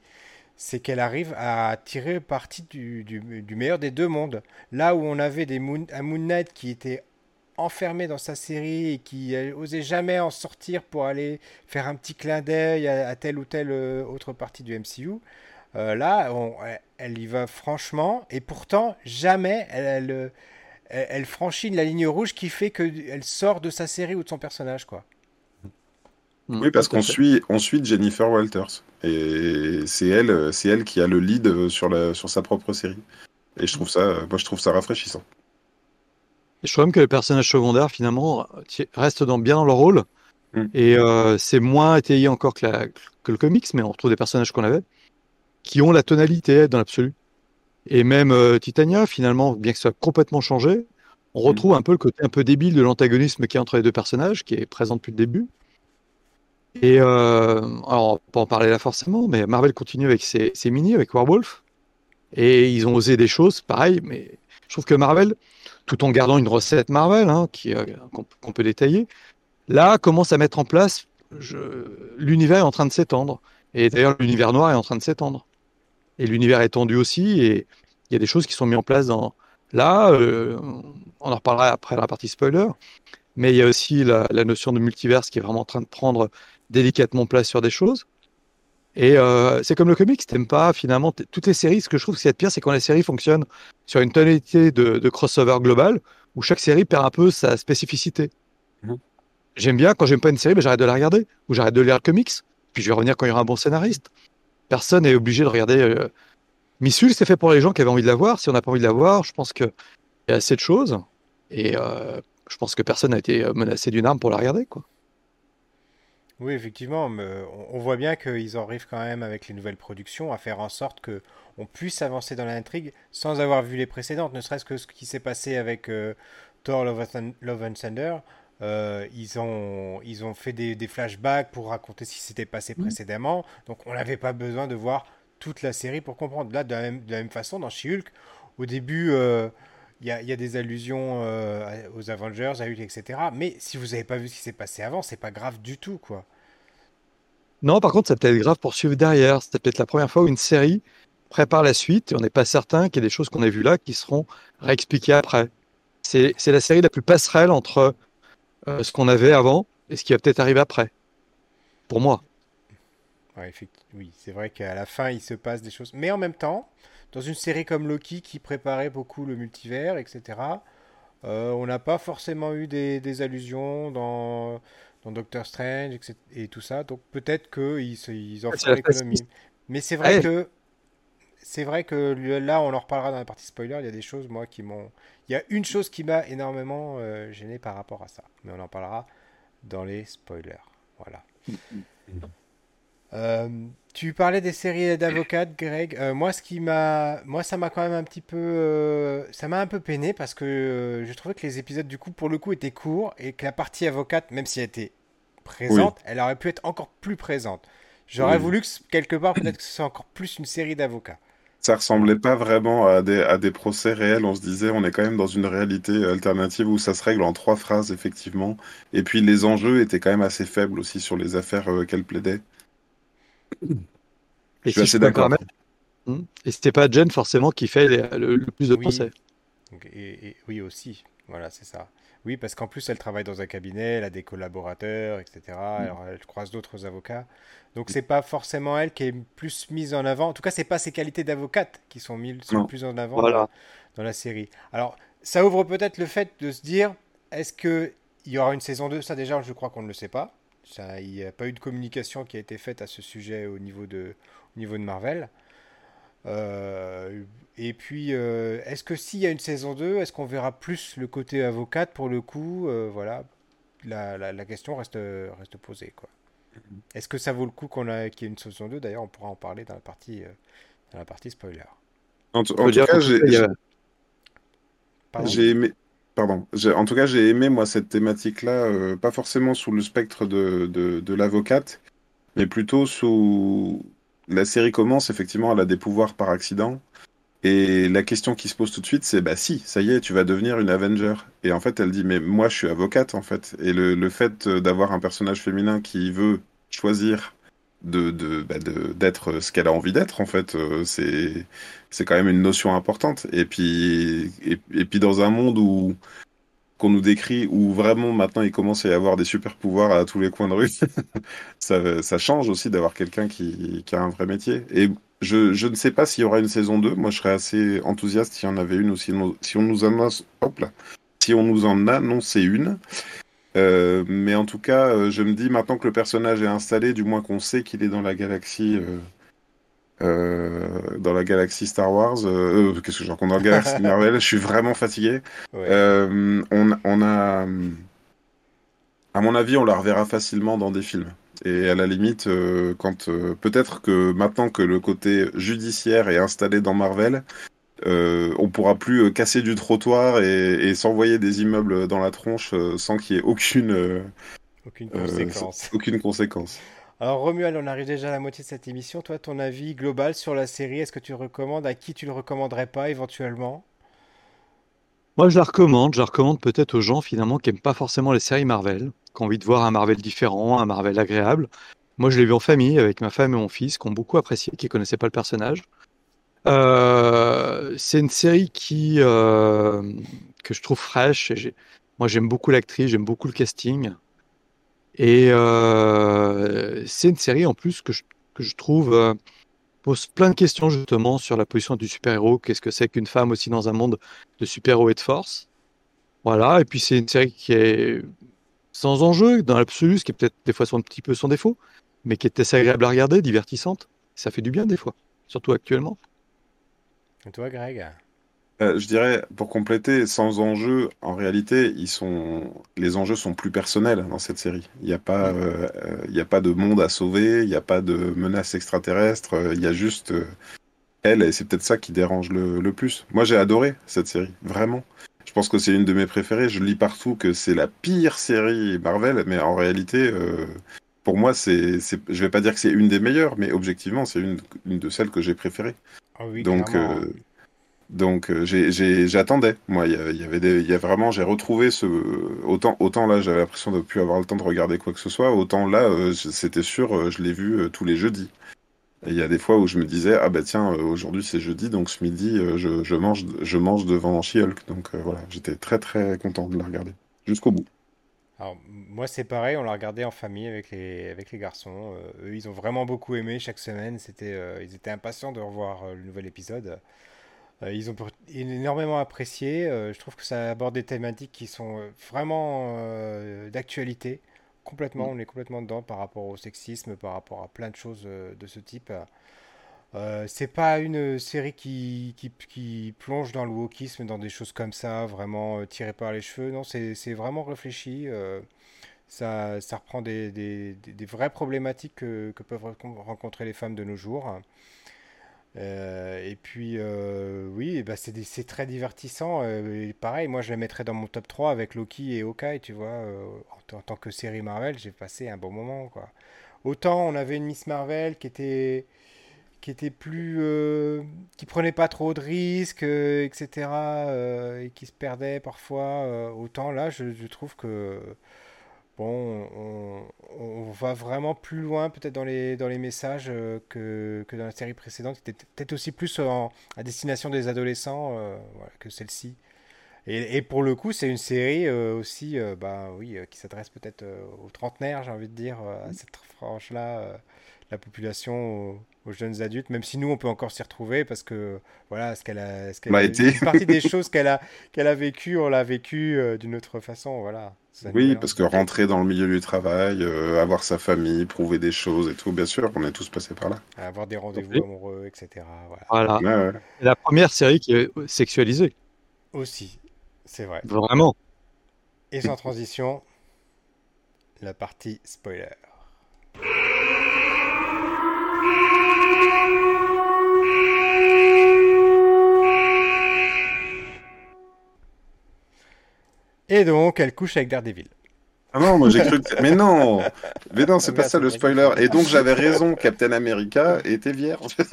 c'est qu'elle arrive à tirer parti du, du, meilleur des deux mondes. Là où on avait des un Moon Knight qui était enfermé dans sa série et qui osait jamais en sortir pour aller faire un petit clin d'œil à, telle ou telle euh, autre partie du MCU. Euh, là, elle y va franchement, et pourtant, jamais elle, elle, franchit la ligne rouge qui fait qu'elle sort de sa série ou de son personnage. quoi. Mm. Oui, parce qu'on suit, on suit Jennifer Walters. Et c'est elle, c'est elle qui a le lead sur, la, sur sa propre série. Et je trouve ça, moi, je trouve ça rafraîchissant. Je trouve même que les personnages secondaires, finalement, restent dans, bien dans leur rôle. Mm. Et euh, c'est moins étayé encore que, le comics, mais on retrouve des personnages qu'on avait, qui ont la tonalité dans l'absolu. Et même euh, Titania, finalement, bien que ça soit complètement changé, on mm. retrouve un peu le côté un peu débile de l'antagonisme qui est entre les deux personnages, qui est présent depuis le début. Et euh, alors, on peut en parler là forcément, mais Marvel continue avec ses, ses mini, avec Werewolf. Et ils ont osé des choses, pareil, mais je trouve que Marvel, tout en gardant une recette Marvel hein, euh, qu'on peut détailler. Là, commence à mettre en place, l'univers est en train de s'étendre. Et d'ailleurs, l'univers noir est en train de s'étendre. Et l'univers est tendu aussi, et il y a des choses qui sont mises en place dans... Là, euh, on en reparlera après la partie spoiler, mais il y a aussi la, notion de multiverse qui est vraiment en train de prendre délicatement place sur des choses. Et euh, c'est comme le comics, t'aimes pas finalement toutes les séries. Ce que je trouve qui est pire, c'est quand les séries fonctionnent sur une tonalité de, crossover global, où chaque série perd un peu sa spécificité. Mhm. J'aime bien quand j'aime pas une série, ben, j'arrête de la regarder, ou j'arrête de lire le comics, puis je vais revenir quand il y aura un bon scénariste. Personne n'est obligé de regarder. Euh... Missul, c'est fait pour les gens qui avaient envie de la voir. Si on n'a pas envie de la voir, je pense qu'il y a assez de choses. Et euh, je pense que personne n'a été menacé d'une arme pour la regarder, quoi. Oui, effectivement, mais on voit bien qu'ils arrivent quand même avec les nouvelles productions à faire en sorte que on puisse avancer dans l'intrigue sans avoir vu les précédentes, ne serait-ce que ce qui s'est passé avec euh, Thor Love, and Thunder. Euh, ils, ont, ils ont fait des, flashbacks pour raconter ce qui s'était passé mmh. précédemment, donc on n'avait pas besoin de voir toute la série pour comprendre. Là, de la même, façon, dans She-Hulk, au début, euh, il y, a, y, a, des allusions euh, aux Avengers, à Hulk, etc. Mais si vous n'avez pas vu ce qui s'est passé avant, c'est pas grave du tout, quoi. Non, par contre, ça peut être grave pour suivre derrière. C'est peut-être la première fois où une série prépare la suite et on n'est pas certain qu'il y ait des choses qu'on a vues là qui seront réexpliquées après. C'est la série la plus passerelle entre euh, ce qu'on avait avant et ce qui va peut-être arriver après. Pour moi. oui, c'est vrai qu'à la fin, il se passe des choses. Mais en même temps, dans une série comme Loki qui préparait beaucoup le multivers, etc., euh, on n'a pas forcément eu des, allusions dans, dans, Doctor Strange et tout ça. Donc peut-être qu'ils ils en font l'économie. Mais c'est vrai que c'est vrai que là, on en reparlera dans la partie spoiler. Il y a des choses, moi, qui m'ont. Il y a une chose qui m'a énormément euh, gêné par rapport à ça. Mais on en parlera dans les spoilers. Voilà. Euh, tu parlais des séries d'avocates, Greg. Euh, moi, ce qui m'a, moi, ça m'a quand même un petit peu, ça m'a un peu peiné parce que je trouvais que les épisodes du coup, pour le coup, étaient courts et que la partie avocate, même si elle était présente, elle aurait pu être encore plus présente. J'aurais voulu que quelque part, peut-être que ce soit encore plus une série d'avocats ça ressemblait pas vraiment à des, à des procès réels. On se disait, on est quand même dans une réalité alternative où ça se règle en trois phrases, effectivement. Et puis les enjeux étaient quand même assez faibles aussi sur les affaires euh, qu'elle plaidait. Et je suis d'accord. Hmm. Et c'était pas Jen forcément qui fait le, plus de procès. et, oui aussi, voilà, c'est ça. Oui, parce qu'en plus, elle travaille dans un cabinet, elle a des collaborateurs, etc. Mm. Alors, elle croise d'autres avocats. Donc, c'est pas forcément elle qui est plus mise en avant. En tout cas, c'est pas ses qualités d'avocate qui sont mises plus en avant dans, la série. Alors, ça ouvre peut-être le fait de se dire est-ce qu'il y aura une saison 2 Ça, déjà, je crois qu'on ne le sait pas. Il n'y a pas eu de communication qui a été faite à ce sujet au niveau de, au niveau de Marvel. Euh, et puis, euh, est-ce que s'il y a une saison 2, est-ce qu'on verra plus le côté avocate pour le coup? Euh, Voilà, la, la, question reste, reste posée. Quoi. Est-ce que ça vaut le coup qu'on a, qu'il y ait une saison 2 D'ailleurs, on pourra en parler dans la partie, dans la partie spoiler. En, tout cas, j'ai aimé. Pardon. En tout cas, j'ai aimé moi cette thématique-là, pas forcément sous le spectre de, de, l'avocate, mais plutôt sous la série commence, effectivement, elle a des pouvoirs par accident. Et la question qui se pose tout de suite, c'est bah si, ça y est, tu vas devenir une Avenger. Et en fait, elle dit mais moi, je suis avocate en fait. Et le, fait d'avoir un personnage féminin qui veut choisir de bah, d'être de, ce qu'elle a envie d'être en fait, euh, c'est c'est quand même une notion importante. Et puis et puis dans un monde où qu'on nous décrit, où vraiment maintenant il commence à y avoir des super pouvoirs à tous les coins de rue, ça, change aussi d'avoir quelqu'un qui, qui, a un vrai métier. Et je, je ne sais pas s'il y aura une saison 2, moi je serais assez enthousiaste s'il y en avait une ou si, si on nous annonce, hop là, si on nous en annonçait une. Euh, mais en tout cas, euh, je me dis maintenant que le personnage est installé, du moins qu'on sait qu'il est dans la galaxie euh, dans la galaxie Star Wars. Qu'est-ce que j'en dans la galaxie Marvel Je suis vraiment fatigué. on, on, a, à mon avis, on la reverra facilement dans des films. Et à la limite, quand peut-être que maintenant que le côté judiciaire est installé dans Marvel, on pourra plus casser du trottoir et, et s'envoyer des immeubles dans la tronche sans qu'il y ait aucune, aucune conséquence. aucune conséquence. Alors Romuald, on arrive déjà à la moitié de cette émission. Toi, ton avis global sur la série, est-ce que tu le recommandes? À qui tu le recommanderais pas éventuellement? Moi, je la recommande. Je la recommande peut-être aux gens finalement qui n'aiment pas forcément les séries Marvel, qui ont envie de voir un Marvel différent, un Marvel agréable. Moi, je l'ai vu en famille avec ma femme et mon fils, qui ont beaucoup apprécié, qui ne connaissaient pas le personnage. Euh, c'est une série qui euh, que je trouve fraîche. moi, j'aime beaucoup l'actrice, j'aime beaucoup le casting. Et euh, c'est une série en plus que je, que je trouve pose plein de questions justement sur la position du super-héros. Qu'est-ce que c'est qu'une femme aussi dans un monde de super-héros et de force? Voilà. Et puis c'est une série qui est sans enjeu dans l'absolu, ce qui est peut-être des fois un petit peu son défaut, mais qui est assez agréable à regarder, divertissante. Ça fait du bien des fois, surtout actuellement. Et toi, Greg? Euh, je dirais, pour compléter, sans enjeu, en réalité, ils sont... les enjeux sont plus personnels dans cette série. Il n'y a, pas, euh, y a pas de monde à sauver, il n'y a pas de menace extraterrestre, il y a juste euh, elle, et c'est peut-être ça qui dérange le, le plus. Moi, j'ai adoré cette série, vraiment. Je pense que c'est une de mes préférées. Je lis partout que c'est la pire série Marvel, mais en réalité, pour moi, c'est, je vais pas dire que c'est une des meilleures, mais objectivement, c'est une, une de celles que j'ai préférées. Ah oui, Donc, donc euh, j'attendais. Moi, il y, avait des, il y a vraiment, j'ai retrouvé ce autant autant là, j'avais l'impression de ne plus avoir le temps de regarder quoi que ce soit. Autant là, euh, c'était sûr, euh, je l'ai vu tous les jeudis. Et il y a des fois où je me disais ah bah tiens, aujourd'hui c'est jeudi, donc ce midi je, je, mange je mange devant She-Hulk. Donc voilà, j'étais très très content de la regarder jusqu'au bout. Alors, moi c'est pareil, on l'a regardé en famille avec les avec les garçons. eux, ils ont vraiment beaucoup aimé chaque semaine. C'était, ils étaient impatients de revoir le nouvel épisode. Euh, ils ont énormément apprécié. Euh, je trouve que ça aborde des thématiques qui sont euh, vraiment d'actualité. Complètement, mm. on est complètement dedans par rapport au sexisme, par rapport à plein de choses de ce type. Euh, c'est pas une série qui, plonge dans le wokisme, dans des choses comme ça, vraiment euh, tirées par les cheveux. Non, c'est vraiment réfléchi. euh, ça, reprend des, vraies problématiques que, peuvent rencontrer les femmes de nos jours. Euh, et puis, euh, oui, bah, c'est très divertissant. euh, pareil, moi, je les mettrais dans mon top 3 avec Loki et Hawkeye, tu vois. euh, en, tant que série Marvel, j'ai passé un bon moment. Autant on avait une Miss Marvel qui était, qui était plus, euh, qui prenait pas trop de risques, euh, etc., euh, et qui se perdait parfois. autant là, je, trouve que bon, on, va vraiment plus loin peut-être dans les, dans les messages que, que dans la série précédente, qui était peut-être aussi plus à destination des adolescents que celle-ci. Et, pour le coup, c'est une série aussi, bah oui, qui s'adresse peut-être aux trentenaires, j'ai envie de dire, à cette frange-là, euh, la population, aux, aux jeunes adultes, même si nous, on peut encore s'y retrouver parce que, voilà, ce qu'elle a, ce qu'elle M'a a- été. une partie des choses qu'elle a, qu'elle a vécues, on l'a vécu euh, d'une autre façon, voilà. Oui, parce que rentrer dans le milieu du travail, euh, avoir sa famille, prouver des choses et tout, bien sûr, on est tous passés par là. À avoir des rendez-vous Oui. amoureux, etc. Voilà. Voilà. Ouais, ouais. La première série qui est sexualisée, Aussi, c'est vrai. vraiment. Et sans transition, la partie spoiler. Et donc, elle couche avec Daredevil. Ah non, moi j'ai cru que... Mais non Mais non, c'est Ah, pas ça le spoiler. Et donc j'avais raison, Captain America était vierge.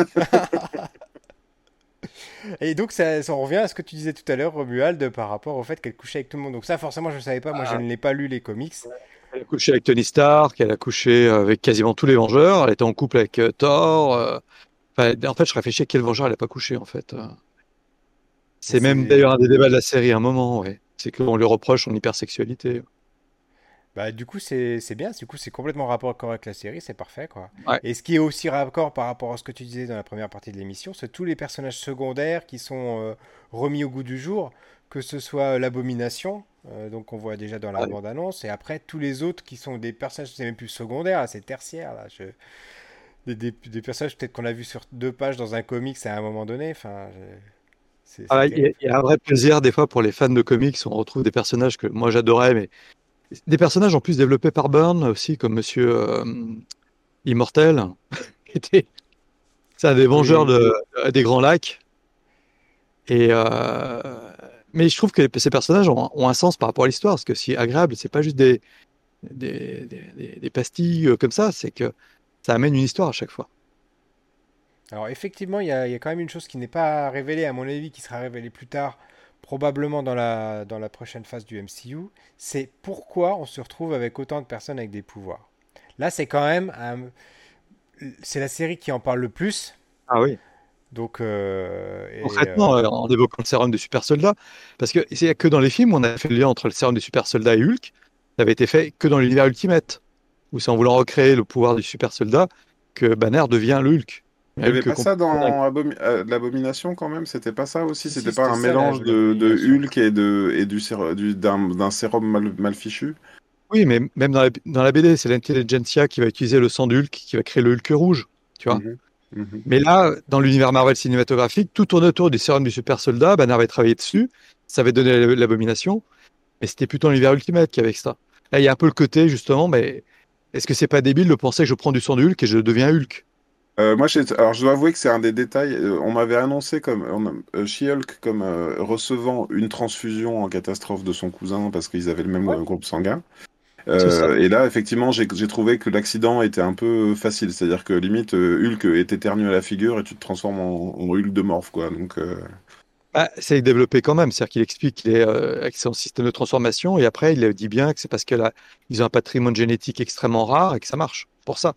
Et donc, ça, ça en revient à ce que tu disais tout à l'heure, Romuald, par rapport au fait qu'elle couchait avec tout le monde. Donc ça, forcément, je ne savais pas. Moi, je ne l'ai pas lu, les comics. Elle a couché avec Tony Stark, elle a couché avec quasiment tous les Vengeurs, elle était en couple avec euh, Thor. euh, enfin, en fait, je réfléchis à quel Vengeur elle n'a pas couché, en fait. C'est C'est- même d'ailleurs un des débats de la série à un moment, ouais. C'est qu'on lui reproche son hypersexualité. Bah, du coup, c'est bien. Du coup, c'est complètement raccord avec la série. C'est parfait, quoi. Ouais. Et ce qui est aussi raccord par rapport à ce que tu disais dans la première partie de l'émission, c'est tous les personnages secondaires qui sont euh, remis au goût du jour, que ce soit l'Abomination, euh, donc qu'on voit déjà dans la Ouais. bande-annonce, et après tous les autres qui sont des personnages, c'est même plus secondaires, c'est tertiaire, là. Je... Des, des- des personnages peut-être qu'on a vu sur deux pages dans un comics à un moment donné. Enfin, je- Ah, Il y, a- y un vrai plaisir des fois pour les fans de comics, on retrouve des personnages que moi j'adorais, mais des personnages en plus développés par Byrne aussi, comme Monsieur euh, Immortel, qui était c'est un des vengeurs de, des Grands Lacs. Et euh, mais je trouve que ces personnages ont, ont un sens par rapport à l'histoire, parce que est agréable, c'est pas juste des, des, des- des- des pastilles euh, comme ça, c'est que ça amène une histoire à chaque fois. Alors effectivement, il y a, il y a quand même une chose qui n'est pas révélée, à mon avis, qui sera révélée plus tard, probablement dans la, dans la prochaine phase du MCU, c'est pourquoi on se retrouve avec autant de personnes avec des pouvoirs. Là, c'est quand même... un- c'est la série qui en parle le plus. Ah oui. Donc... euh, et, Concrètement, euh, en évoquant le sérum des super soldats, parce que c'est que dans les films, on a fait le lien entre le sérum des super soldats et Hulk. Ça avait été fait que dans l'univers Ultimate, où c'est en voulant recréer le pouvoir du super soldat que Banner devient le Hulk. Il y avait pas ça dans Abomi- euh, l'abomination quand même C'était pas ça aussi Si, C'était si, pas un ça, mélange la- de, de. Hulk et de et du d'un sérum mal, mal fichu Oui, mais même dans la, dans la BD, c'est l'intelligentsia qui va utiliser le sang du Hulk, qui va créer le Hulk rouge, tu vois. Mhm. Mhm. Mais là, dans l'univers Marvel cinématographique, tout tourne autour du sérum du super soldat. Banner avait travaillé dessus, ça avait donné l'ab- l'abomination, mais c'était plutôt l'univers Ultimate qu'avec ça. Là, il y a un peu le côté, justement, mais est-ce que c'est pas débile de penser que je prends du sang du Hulk et je deviens Hulk? Euh, moi, j'ai- alors je dois avouer que c'est un des détails. euh, on m'avait annoncé comme on euh, She-Hulk comme euh, recevant une transfusion en catastrophe de son cousin parce qu'ils avaient le même Ouais. euh, groupe sanguin. C'est ça. Euh, et là, effectivement, j'ai j'ai trouvé que l'accident était un peu facile. C'est-à-dire que limite, euh, Hulk est éternu à la figure et tu te transformes en, en Hulk de morph, quoi. Donc, euh, C'est développé quand même, c'est-à-dire qu'il explique qu'il est euh, avec son système de transformation et après il dit bien que c'est parce qu'ils ont un patrimoine génétique extrêmement rare et que ça marche. Pour ça.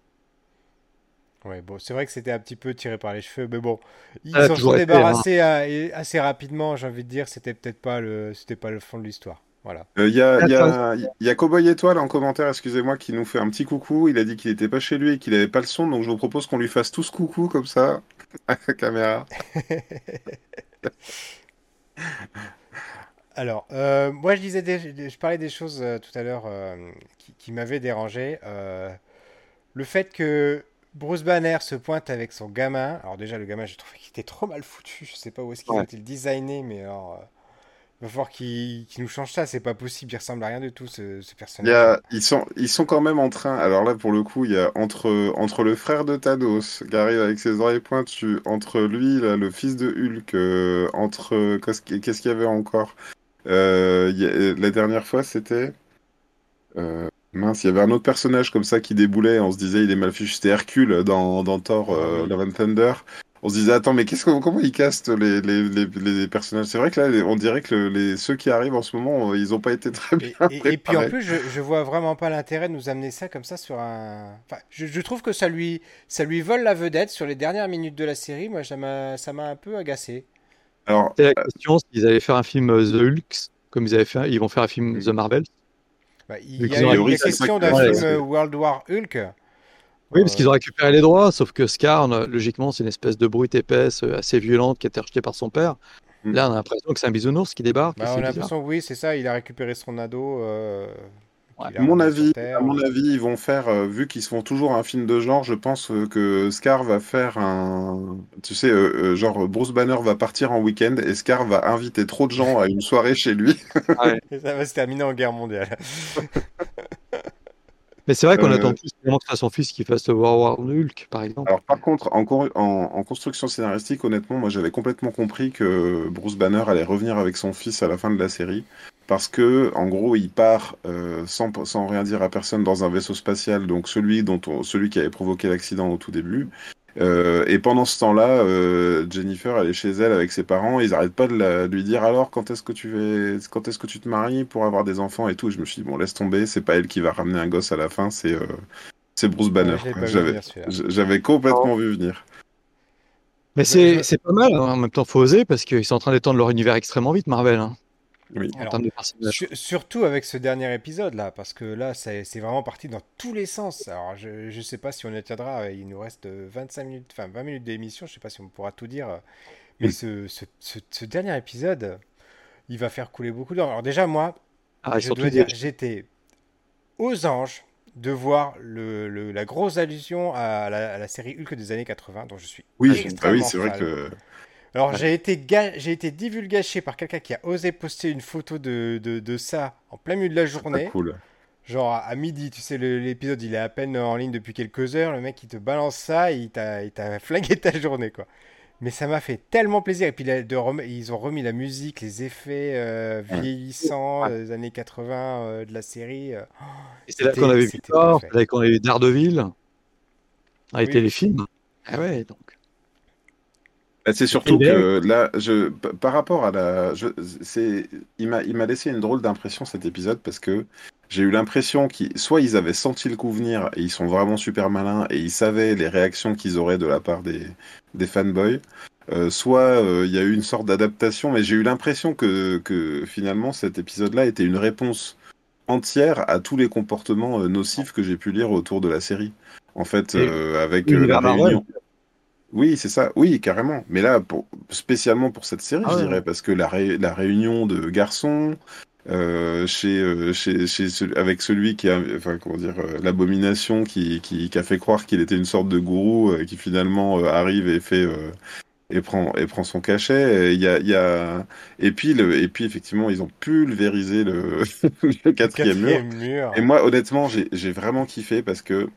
Ouais, bon, c'est vrai que c'était un petit peu tiré par les cheveux, mais bon, ils s'en sont débarrassés et assez rapidement, j'ai envie de dire, c'était peut-être pas le, c'était pas le fond de l'histoire. Voilà. euh, il y a, y Attends. a, il y a Cowboy Étoile en commentaire, excusez-moi, qui nous fait un petit coucou. Il a dit qu'il était pas chez lui et qu'il avait pas le son, donc je vous propose qu'on lui fasse tous coucou comme ça à la caméra. Alors, euh, moi je disais, des- je parlais des choses euh, tout à l'heure euh, qui, qui m'avaient dérangé. Euh, le fait que Bruce Banner se pointe avec son gamin. Alors déjà, le gamin, j'ai trouvé qu'il était trop mal foutu. Je sais pas où est-ce qu'il Ouais. a été le designé, mais alors... euh, Il va falloir qu'il qu'il nous change ça, c'est pas possible, il ressemble à rien du tout ce, ce Il y personnage. a, ils, sont, ils sont quand même en train. Alors là, pour le coup, il y a entre, entre le frère de Thanos qui arrive avec ses oreilles pointues, entre lui, là, le fils de Hulk, euh, entre. Qu'est-ce qu'il y avait encore? Euh, il y a- La dernière fois, c'était. euh, Mince, il y avait un autre personnage comme ça qui déboulait. On se disait, il est mal fichu. C'était Hercule dans, dans Thor, euh, oui. Love and Thunder. On se disait, attends, mais qu'est-ce que, comment ils castent les, les, les, les personnages? C'est vrai que là, on dirait que les, ceux qui arrivent en ce moment, euh, ils n'ont pas été très bien Et, et- et puis en plus, je, je vois vraiment pas l'intérêt de nous amener ça comme ça sur un. Enfin, je, je trouve que ça lui, ça lui vole la vedette sur les dernières minutes de la série. Moi, ça m'a, ça m'a un peu agacé. Alors, C'est la question s'ils avaient fait un film euh, The Hulk, comme ils avaient fait, ils vont faire un film The Marvel. Bah, il y a eu la question d'un film ouais, World War Hulk. Oui, parce Euh, qu'ils ont récupéré les droits, sauf que Scarn, logiquement, c'est une espèce de brute épaisse, euh, assez violente, qui a été rejetée par son père. Mm. Là, on a l'impression que c'est un bisounours qui débarque. bah, on a l'impression oui, c'est ça. Il a récupéré son ado. euh, Ouais. mon avis, Terre. à mon avis, ils vont faire, euh, vu qu'ils se font toujours un film de genre, je pense euh, que Scar va faire un, tu sais, euh, euh, genre Bruce Banner va partir en week-end et Scar va inviter trop de gens à une soirée chez lui. Ça va se terminer en guerre mondiale. Mais c'est vrai qu'on Euh, attend plus que ce soit son fils qui fasse War War Hulk, par exemple. Alors par contre, en construction scénaristique, honnêtement, moi j'avais complètement compris que Bruce Banner allait revenir avec son fils à la fin de la série, parce que en gros il part euh, sans, sans rien dire à personne dans un vaisseau spatial, donc celui dont on- celui qui avait provoqué l'accident au tout début. Euh, et pendant ce temps-là, euh, Jennifer elle est chez elle avec ses parents, ils arrêtent pas de, la- de lui dire alors quand est-ce que tu quand est-ce que tu te maries pour avoir des enfants et tout. Je me suis dit bon laisse tomber, c'est pas elle qui va ramener un gosse à la fin, c'est euh, c'est Bruce Banner. Ouais, J'avais complètement vu venir. Mais c'est pas mal, hein. en même temps, faut oser, parce qu'ils sont en train d'étendre leur univers extrêmement vite, Marvel, hein, Oui. en Alors, termes de personnages. Sur- surtout avec ce dernier épisode là, parce que là, c'est vraiment parti dans tous les sens. Alors, je, je sais pas si on y tiendra. Il nous reste euh, 25 minutes, enfin 20 minutes d'émission. Je sais pas si on pourra tout dire. euh, Mais ce, ce- ce- ce dernier épisode, il va faire couler beaucoup d'eau. Alors déjà, moi, Ah, je dois dire, j'étais aux anges de voir le, le- la grosse allusion à la, à la série Hulk des années 80, dont je suis Oui, bah oui, c'est vrai que Alors, Ouais. j'ai été, ga- j'ai été divulgaché par quelqu'un qui a osé poster une photo de, de, de ça en plein milieu de la journée. cool. Genre à, midi, tu sais, l'épisode il est à peine en ligne depuis quelques heures. Le mec il te balance ça et il t'a, il t'a flingué ta journée quoi. Mais ça m'a fait tellement plaisir. Et puis de rem- ils ont remis la musique, les effets euh, vieillissants euh, des années 80 euh, de la série. euh. et c'est là qu'on avait vu Thor, c'est là qu'on avait vu Daredevil, a été Oui. les films. Ah ouais, donc. Bah, C'est surtout que là, je, par rapport à la, je, c'est, il m'a, il m'a laissé une drôle d'impression cet épisode parce que j'ai eu l'impression qu'ils, soit ils avaient senti le coup venir et ils sont vraiment super malins et ils savaient les réactions qu'ils auraient de la part des, des fanboys, euh, soit euh, il y a eu une sorte d'adaptation, mais j'ai eu l'impression que, que finalement cet épisode-là était une réponse entière à tous les comportements euh, nocifs que j'ai pu lire autour de la série. En fait, euh, avec la l'univers Marvel. Oui, c'est ça. Oui, carrément. Mais là, pour, spécialement pour cette série, Ah je ouais. dirais, parce que la, ré- la réunion de garçons euh, chez, euh, chez, chez celui- avec celui qui a, enfin, comment dire, euh, l'abomination qui, qui, qui a fait croire qu'il était une sorte de gourou, euh, qui finalement euh, arrive et fait euh, et prend et prend son cachet. Et Il y a, il y a, et puis le, et puis effectivement, ils ont pulvérisé le, le quatrième mur. Quatrième mur. Et moi, honnêtement, j'ai j'ai vraiment kiffé parce que,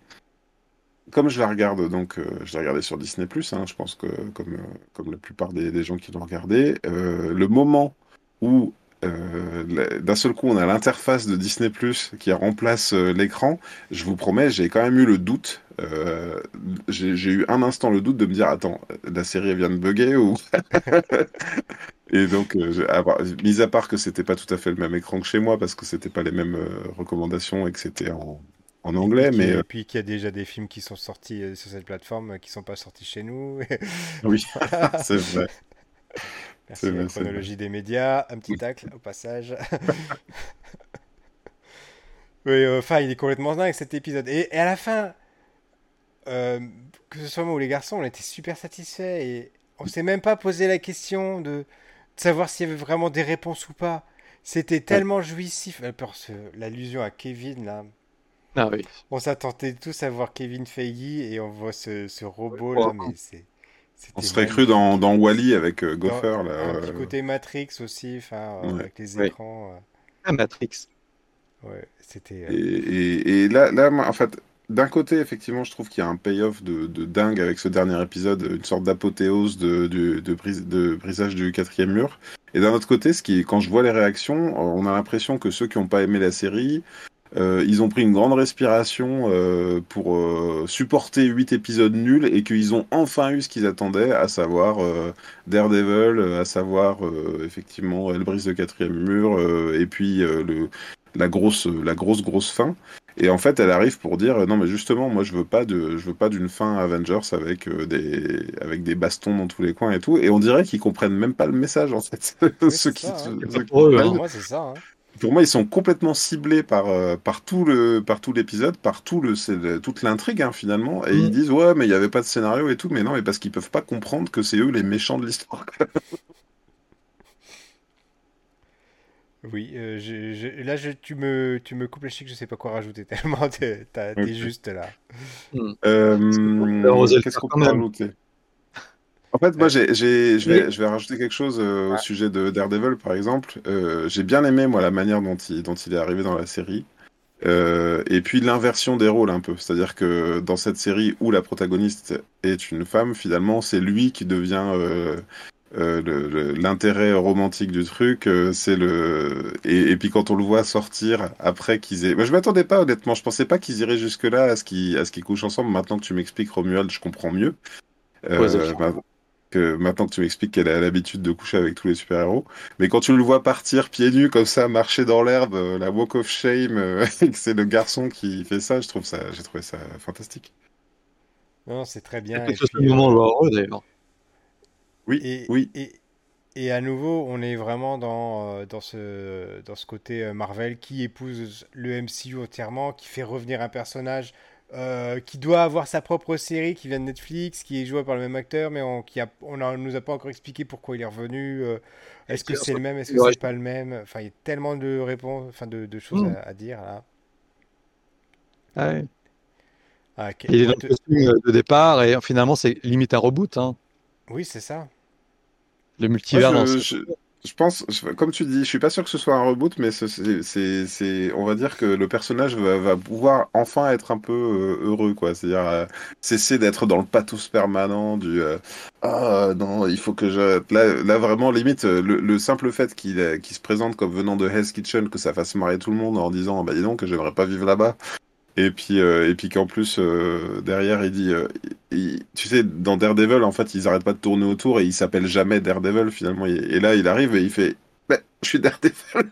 comme je la regarde, donc euh, je l'ai regardé sur Disney+, hein, je pense que comme, euh, comme la plupart des, des gens qui l'ont regardé, euh, le moment où d'un seul coup on a l'interface de Disney+, qui remplace l'écran, je vous promets, j'ai quand même eu le doute, j'ai eu un instant le doute de me dire, attends, la série vient de bugger ou... Et donc, mis à part que c'était pas tout à fait le même écran que chez moi, parce que c'était pas les mêmes recommandations et que c'était en, en anglais, Et puis, mais et euh, puis qu'il y a déjà des films qui sont sortis euh, sur cette plateforme euh, qui sont pas sortis chez nous. oui, c'est vrai. Merci vrai, la chronologie des médias. Un petit tacle au passage. oui, enfin, il est complètement dingue cet épisode. Et, et à la fin, euh, que ce soit moi ou les garçons, on était super satisfaits et on s'est même pas posé la question de, de savoir s'il y avait vraiment des réponses ou pas. C'était tellement jouissif. Pour ce- L'allusion à Kevin là. Ah oui. On s'attendait tous à voir Kevin Feige et on voit ce, ce robot là, mais c'est. On serait cru dans, dans Wally avec euh, Dans- Gopher là. Un euh, petit côté Matrix aussi, enfin, euh, Ouais. avec les Ouais. écrans. Ah, Matrix. ouais, c'était. Et, euh, et- et là, là, moi, en fait, d'un côté, effectivement, je trouve qu'il y a un payoff de, de dingue avec ce dernier épisode, une sorte d'apothéose de, de, de, brise- de brisage du quatrième mur. Et d'un autre côté, ce qui, quand je vois les réactions, on a l'impression que ceux qui n'ont pas aimé la série, euh, ils ont pris une grande respiration euh, pour euh, supporter huit épisodes nuls et qu'ils ont enfin eu ce qu'ils attendaient, à savoir euh, Daredevil, euh, à savoir euh, effectivement Elle brise le quatrième mur, euh, et puis euh, le, la grosse, la grosse, grosse fin. Et en fait, elle arrive pour dire non, mais justement, moi, je veux pas de, je veux pas d'une fin Avengers avec euh, des, avec des bastons dans tous les coins et tout. Et on dirait qu'ils comprennent même pas le message en fait. Oui, Ceux qui, ça, hein. ceux c'est ça. hein. Pour moi, ils sont complètement ciblés par, euh, par tout le, par tout l'épisode, par tout le, c'est le- toute l'intrigue hein, finalement. Et Mm. ils disent ouais, mais il y avait pas de scénario et tout. Mais non, mais parce qu'ils peuvent pas comprendre que c'est eux les méchants de l'histoire. Oui, euh, je, je- là, je, tu, me, tu me coupes le chic, je sais pas quoi rajouter tellement t'es juste là. Euh, le Qu'est-ce qu'on peut rajouter? En fait, moi, j'ai, j'ai- je vais, je vais rajouter quelque chose euh, au sujet de Daredevil, par exemple. Euh, j'ai bien aimé, moi, la manière dont il, dont il est arrivé dans la série. Euh, et puis l'inversion des rôles un peu. C'est-à-dire que dans cette série où la protagoniste est une femme, finalement, c'est lui qui devient euh, euh, le- le- l'intérêt romantique du truc. euh, c'est le et, et puis quand on le voit sortir après qu'ils aient. Moi, je m'attendais pas honnêtement. Je pensais pas qu'ils iraient jusque là à ce qu'ils à ce qu'ils couchent ensemble. Maintenant que tu m'expliques Romuald, je comprends mieux. Euh, Ouais, c'est ma- que maintenant que tu m'expliques qu'elle a l'habitude de coucher avec tous les super-héros. Mais quand tu le vois partir pieds nus comme ça, marcher dans l'herbe, euh, la walk of shame, euh, et que c'est le garçon qui fait ça, je trouve ça, j'ai trouvé ça fantastique. Non, c'est très bien. C'est le euh, moment heureux d'ailleurs. Oui, Et, oui. et, et à nouveau, on est vraiment dans, dans, ce, dans ce côté Marvel qui épouse le MCU entièrement, qui fait revenir un personnage euh, qui doit avoir sa propre série, qui vient de Netflix, qui est joué par le même acteur, mais on qui a, on a- nous a pas encore expliqué pourquoi il est revenu. euh, est-ce que c'est le même, est-ce que c'est pas le même? Enfin, il y a tellement de réponses, enfin de, de choses Mm. à, à dire là. Ouais. Ah, que- Il est dans te- le costume de départ et finalement c'est limite un reboot. Hein. Oui, c'est ça. Le multivers dans je, ce- je- je pense, comme tu dis, je suis pas sûr que ce soit un reboot, mais ce- c'est, on va dire que le personnage va, pouvoir enfin être un peu euh, heureux, quoi. C'est-à-dire euh, cesser d'être dans le pathos permanent du euh, ah non, il faut que je là, là vraiment limite euh, le, le simple fait qu'il qu'il se présente comme venant de Hell's Kitchen, que ça fasse marrer tout le monde en disant bah dis donc, j'aimerais pas vivre là-bas. Et puis, euh, et puis qu'en plus, euh, derrière, il dit, euh, tu sais, dans Daredevil, en fait, ils arrêtent pas de tourner autour et il s'appelle jamais Daredevil, finalement. Et, et là, il arrive et il fait, bah, je suis Daredevil.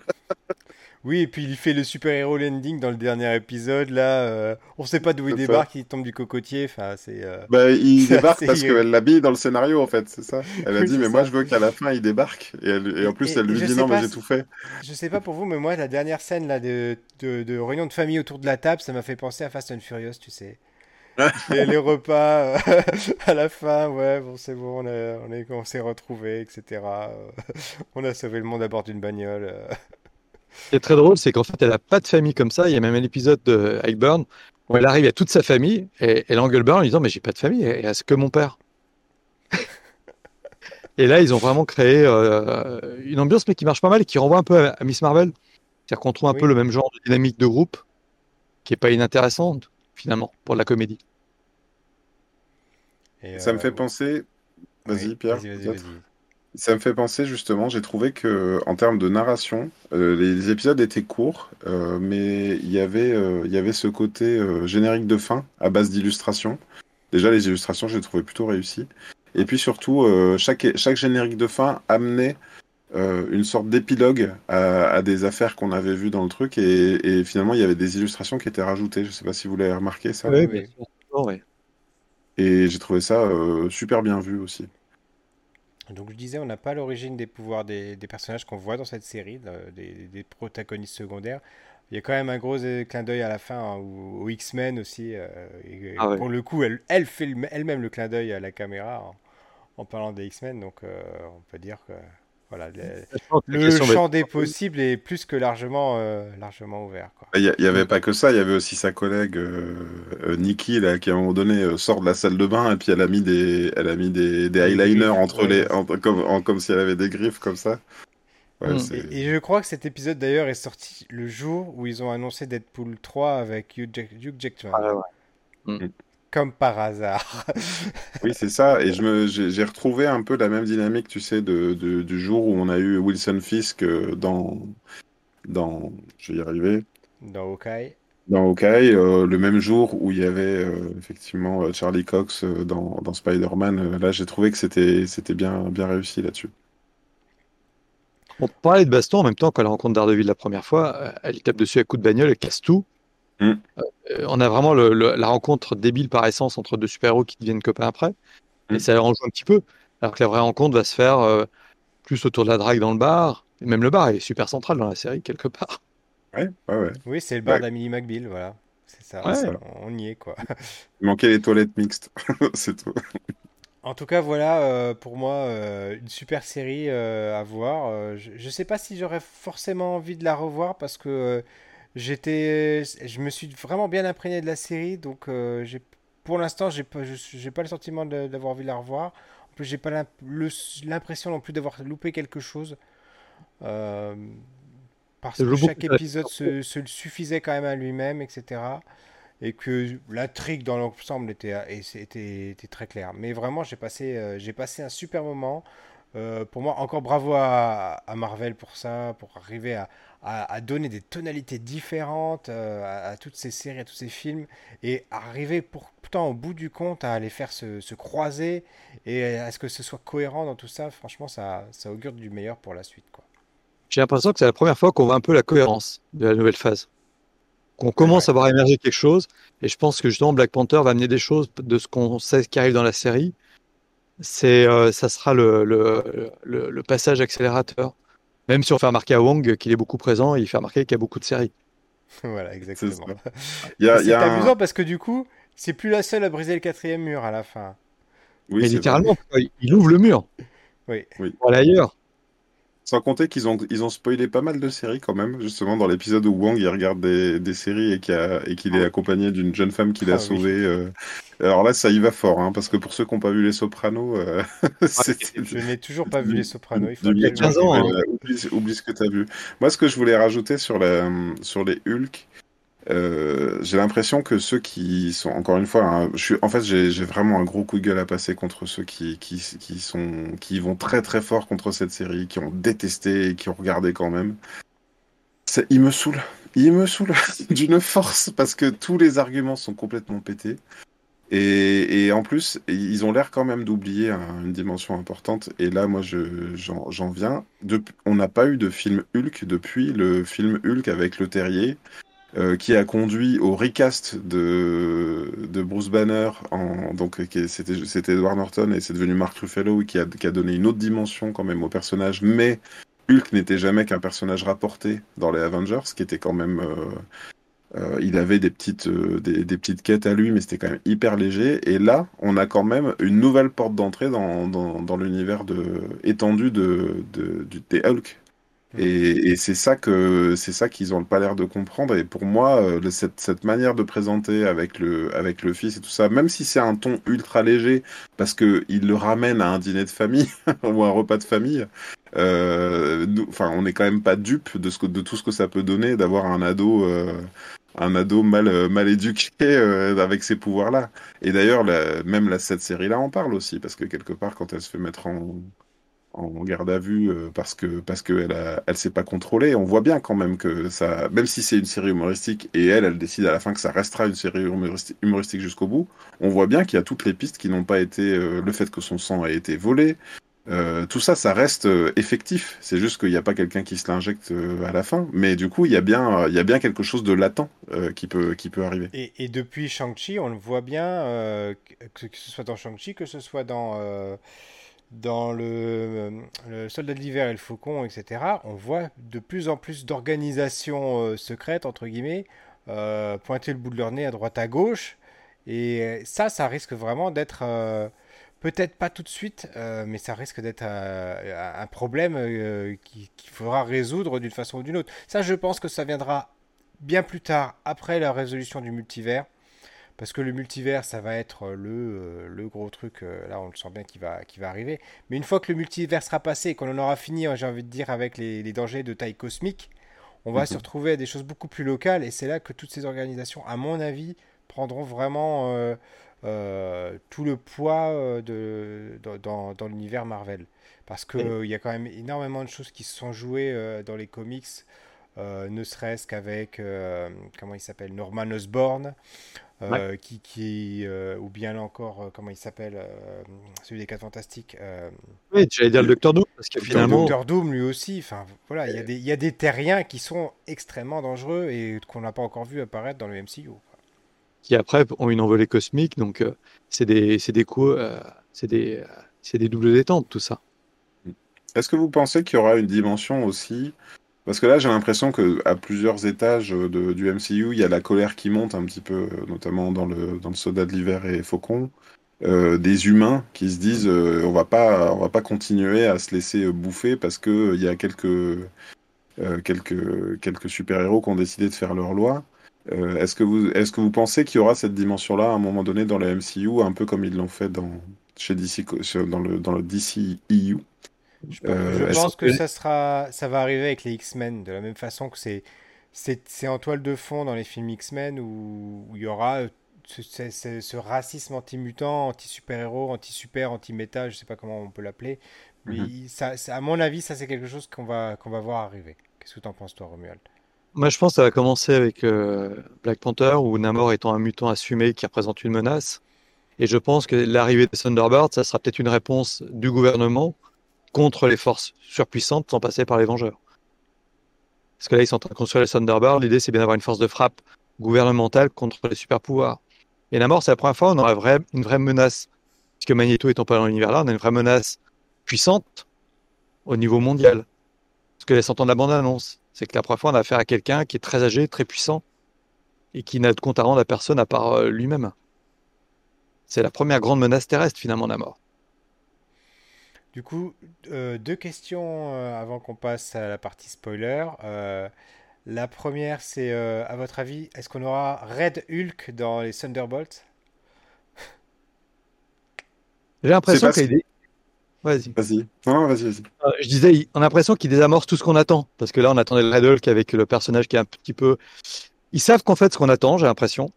Oui, et puis il fait le super-héros landing dans le dernier épisode. Là, euh, on sait pas d'où il ça. débarque, il tombe du cocotier. Enfin, c'est. euh, Bah, il débarque parce qu'elle l'habille dans le scénario, en fait, c'est ça. Elle a dit, mais moi, je veux qu'à la fin, il débarque. Et, elle- et en plus, Et- elle et lui dit, non, mais j'ai tout fait. Je sais pas pour vous, mais moi, la dernière scène là de, de, de réunion de famille autour de la table, ça m'a fait penser à Fast and Furious, tu sais. les, les repas euh, à la fin, ouais, bon, c'est bon, on, a- on, est, on s'est retrouvés, etc. Euh, on a sauvé le monde à bord d'une bagnole. Ce qui est très drôle, c'est qu'en fait, elle a pas de famille comme ça. Il y a même un épisode de avec Burn où elle arrive, a toute sa famille et elle engueule Burn en lui disant Mais j'ai pas de famille, et est-ce que mon père? Et là, ils ont vraiment créé euh, une ambiance, mais qui marche pas mal et qui renvoie un peu à, à Miss Marvel. C'est-à-dire qu'on trouve un Oui. peu le même genre de dynamique de groupe qui est pas inintéressante, finalement, pour la comédie. Et, Ça me euh, fait penser. Vas-y, oui, Pierre. Ça me fait penser justement, j'ai trouvé que en termes de narration, euh, les épisodes étaient courts, euh, mais il y avait, euh, il y avait ce côté euh, générique de fin à base d'illustrations. Déjà, les illustrations, je les trouvais plutôt réussies. Et puis surtout, euh, chaque, chaque générique de fin amenait euh, une sorte d'épilogue à, à des affaires qu'on avait vues dans le truc, et, et finalement, il y avait des illustrations qui étaient rajoutées. Je sais pas si vous l'avez remarqué ça. Oui, oui. Oh. Et j'ai trouvé ça euh, super bien vu aussi. Donc je disais, on n'a pas l'origine des pouvoirs des, des personnages qu'on voit dans cette série, des, des protagonistes secondaires. Il y a quand même un gros clin d'œil à la fin hein, au- aux X-Men aussi. euh, et, Ah ouais. Pour le coup, elle, elle fait le- elle-même le clin d'œil à la caméra en, en parlant des X-Men. Donc euh, on peut dire que voilà, le, champ des possibles est plus que largement, euh, largement ouvert. Quoi. Il n'y avait pas que ça, il y avait aussi sa collègue euh, euh, Nikki là, qui à un moment donné sort de la salle de bain et puis elle a mis des, elle a mis des, des eyeliners entre ouais. les, comme, en- comme si elle avait des griffes comme ça. Ouais, Mm. c'est- Et, et je crois que cet épisode d'ailleurs est sorti le jour où ils ont annoncé Deadpool 3 avec Hugh, Jack- Hugh Jackman. Ah, ouais. Comme par hasard. Oui, c'est ça. Et je me, j'ai retrouvé un peu la même dynamique, tu sais, de, de- du jour où on a eu Wilson Fisk euh, dans, dans, je vais y arriver, Dans Hawkeye. dans Hawkeye, euh, le même jour où il y avait euh, effectivement Charlie Cox dans, dans Spider-Man. Là, j'ai trouvé que c'était, c'était bien, bien réussi là-dessus. On parlait de baston en même temps quand elle rencontre Daredevil la première fois, elle tape dessus à coups de bagnole, elle casse tout. Mm. Euh, on a vraiment le- le- la rencontre débile par essence entre deux super-héros qui deviennent copains après. Mm. Et ça les rejoue un petit peu. Alors que la vraie rencontre va se faire euh, plus autour de la drague dans le bar. Et même le bar est super central dans la série, quelque part. Ouais, ouais, ouais. Oui, c'est le bar Ouais. d'Amélie McBeal, voilà. C'est ça. On y est, quoi. Il manquait les toilettes mixtes, c'est tout. En tout cas, voilà, euh, pour moi, euh, une super série euh, à voir. Euh, je, je sais pas si j'aurais forcément envie de la revoir parce que euh, j'étais, je me suis vraiment bien imprégné de la série, donc euh, j'ai, pour l'instant, j'ai pas, j'ai pas le sentiment d'avoir de la revoir. En plus, j'ai pas l'impression non plus d'avoir loupé quelque chose. Euh, parce que chaque épisode se, se suffisait quand même à lui-même, etc et que l'intrigue dans l'ensemble était, très claire. Mais vraiment, j'ai passé, euh, j'ai passé un super moment. Euh, pour moi, encore bravo à, à Marvel pour ça, pour arriver à, à- à donner des tonalités différentes euh, à, à toutes ces séries, à tous ces films, et arriver pour, pourtant au bout du compte à les faire se, se croiser et à ce que ce soit cohérent dans tout ça. Franchement, ça, ça augure du meilleur pour la suite. Quoi. J'ai l'impression que c'est la première fois qu'on voit un peu la cohérence de la nouvelle phase. Qu'on commence à voir émerger quelque chose. Et je pense que justement Black Panther va amener des choses de ce qu'on sait qui arrive dans la série. C'est, euh, ça sera le, le, le, le passage accélérateur. Même si on fait remarquer à Wong qu'il est beaucoup présent, il fait remarquer qu'il y a beaucoup de séries. voilà, exactement. C'est un- amusant parce que du coup, c'est plus la seule à briser le quatrième mur à la fin. Oui, Mais littéralement, il ouvre le mur Oui. pour aller ailleurs. Sans compter qu'ils ont, ils ont spoilé pas mal de séries quand même, justement dans l'épisode où Wang il regarde des, des séries et qu'il y a- est accompagné d'une jeune femme qu'il a Ah oui. sauvée. euh. Alors là, ça y va fort, hein, parce que pour ceux qui n'ont pas vu Les Sopranos, euh, c'est- Je n'ai toujours pas vu les Sopranos. Il faut du- absolument 15 ans, hein. oublie, oublie ce que tu as vu. Moi, ce que je voulais rajouter sur, la, sur les Hulk, euh, j'ai l'impression que ceux qui sont, encore une fois, hein, en fait, j'ai vraiment un gros coup de gueule à passer contre ceux qui, sont, qui vont très très fort contre cette série, qui ont détesté et qui ont regardé quand même. Il me saoule. Il me saoule d'une force parce que tous les arguments sont complètement pétés. Et, en plus, ils ont l'air quand même d'oublier un- une dimension importante. Et là, moi, je, j'en, viens. On n'a pas eu de film Hulk depuis le film Hulk avec Le Terrier, euh, qui a conduit au recast de, de Bruce Banner. En, donc, est- c'était, Edward Norton et c'est devenu Mark Ruffalo qui a, qui a donné une autre dimension quand même au personnage. Mais Hulk n'était jamais qu'un personnage rapporté dans les Avengers, qui était quand même. euh, euh, il avait des petites, euh, des, petites quêtes à lui, mais c'était quand même hyper léger. Et là, on a quand même une nouvelle porte d'entrée dans, dans, l'univers de, étendu de, de, des Hulk. Et, et c'est ça que c'est ça qu'ils ont pas l'air de comprendre. Et pour moi, euh, cette, cette manière de présenter avec le, avec le fils et tout ça, même si c'est un ton ultra léger, parce que il le ramène à un dîner de famille ou un repas de famille, euh, enfin, on n'est quand même pas dupe de, ce que, de tout ce que ça peut donner d'avoir un ado. euh, un ado mal, euh, mal éduqué euh, avec ces pouvoirs-là. Et d'ailleurs, même la, cette série-là en parle aussi, parce que quelque part, quand elle se fait mettre en, en garde à vue euh, parce que parce qu'elle elle s'est pas contrôlée, on voit bien quand même que ça, même si c'est une série humoristique et elle, elle décide à la fin que ça restera une série humoristi- humoristique jusqu'au bout, on voit bien qu'il y a toutes les pistes qui n'ont pas été, euh, le fait que son sang a été volé. euh, tout ça, ça reste effectif. C'est juste qu'il n'y a pas quelqu'un qui se l'injecte à la fin. Mais du coup, il y a bien, il y a bien quelque chose de latent qui peut, qui peut arriver. Et, depuis Shang-Chi, on le voit bien, que, ce soit dans Shang-Chi, que ce soit dans, dans le, euh, le Soldat de l'hiver et le Faucon, etc., on voit de plus en plus d'organisations euh, secrètes, entre guillemets, euh, pointer le bout de leur nez à droite à gauche. Et ça, ça risque vraiment d'être... Peut-être pas tout de suite, mais ça risque d'être un problème qu'il faudra résoudre d'une façon ou d'une autre. Ça, je pense que ça viendra bien plus tard, après la résolution du multivers. Parce que le multivers, ça va être le, le gros truc, là on le sent bien qui va, qui va arriver. Mais une fois que le multivers sera passé qu'on en aura fini, j'ai envie de dire, avec les, les dangers de taille cosmique, on va se mhm. retrouver à des choses beaucoup plus locales. Et c'est là que toutes ces organisations, à mon avis, prendront vraiment euh, tout le poids euh, de, dans, dans l'univers Marvel. Parce qu'il il y a quand même énormément de choses qui se sont jouées euh, dans les comics, ne serait-ce qu'avec, comment il s'appelle, Norman Osborn. Qui, qui ou bien là encore, comment il s'appelle, celui des 4 Fantastiques. oui, j'allais dire le Docteur Doom, parce que finalement. Le Docteur Doom, lui aussi, enfin voilà, il y, a des, il y a des terriens qui sont extrêmement dangereux et qu'on n'a pas encore vu apparaître dans le MCU qui après ont une envolée cosmique. Donc, euh, c'est des, des coups, euh, c'est des, c'est des doubles détentes, tout ça. Est-ce que vous pensez qu'il y aura une dimension aussi Parce que là, j'ai l'impression que à plusieurs étages de, du MCU, il y a la colère qui monte un petit peu, notamment dans le, dans le Soldat de l'hiver et Faucon. Euh, des humains qui se disent on va pas on va pas continuer à se laisser bouffer parce que il y a quelques quelques quelques super héros qui ont décidé de faire leur loi euh, est-ce que vous est-ce que vous pensez qu'il y aura cette dimension-là à un moment donné dans le MCU, un peu comme ils l'ont fait dans chez DC dans le dans le DC EU Je, euh, pense que, ça sera ça va arriver avec les X-Men de la même façon que c'est c'est en toile de fond dans les films X-Men où, il y aura ce, ce, racisme anti-mutant, anti-super-héros, anti-super, anti-méta, je sais pas comment on peut l'appeler. Mais mhm. ça, à mon avis, ça c'est quelque chose qu'on va, qu'on va voir arriver. Qu'est-ce que tu en penses toi, Romuald? Moi, je pense que ça va commencer avec euh, Black Panther, où Namor étant un mutant assumé qui représente une menace. Et je pense que l'arrivée des Thunderbirds, ça sera peut-être une réponse du gouvernement contre les forces surpuissantes sans passer par les Vengeurs. Parce que là, ils sont en train de construire les Thunderbirds. L'idée, c'est bien d'avoir une force de frappe gouvernementale contre les super pouvoirs. Et Namor, c'est la première fois où on aura une vraie menace. Puisque Magneto étant pas dans l'univers là, on a une vraie menace puissante au niveau mondial. Ce que laisse entendre la bande-annonce. C'est que la première fois, on a affaire à quelqu'un qui est très âgé, très puissant, et qui n'a de compte à rendre à personne à part euh, lui-même. C'est la première grande menace terrestre, finalement, la mort. Du coup, euh, deux questions euh, avant qu'on passe à la partie spoiler. la première, c'est à votre avis, est-ce qu'on aura Red Hulk dans les Thunderbolts? J'ai l'impression qu'il Vas-y. Vas-y. Non, vas-y, vas-y. Euh, je disais, on a l'impression qu'ils désamorcent tout ce qu'on attend. Parce que là, on attendait le Red Hulk avec le personnage qui est un petit peu. Ils savent qu'en fait, ce qu'on attend, j'ai l'impression.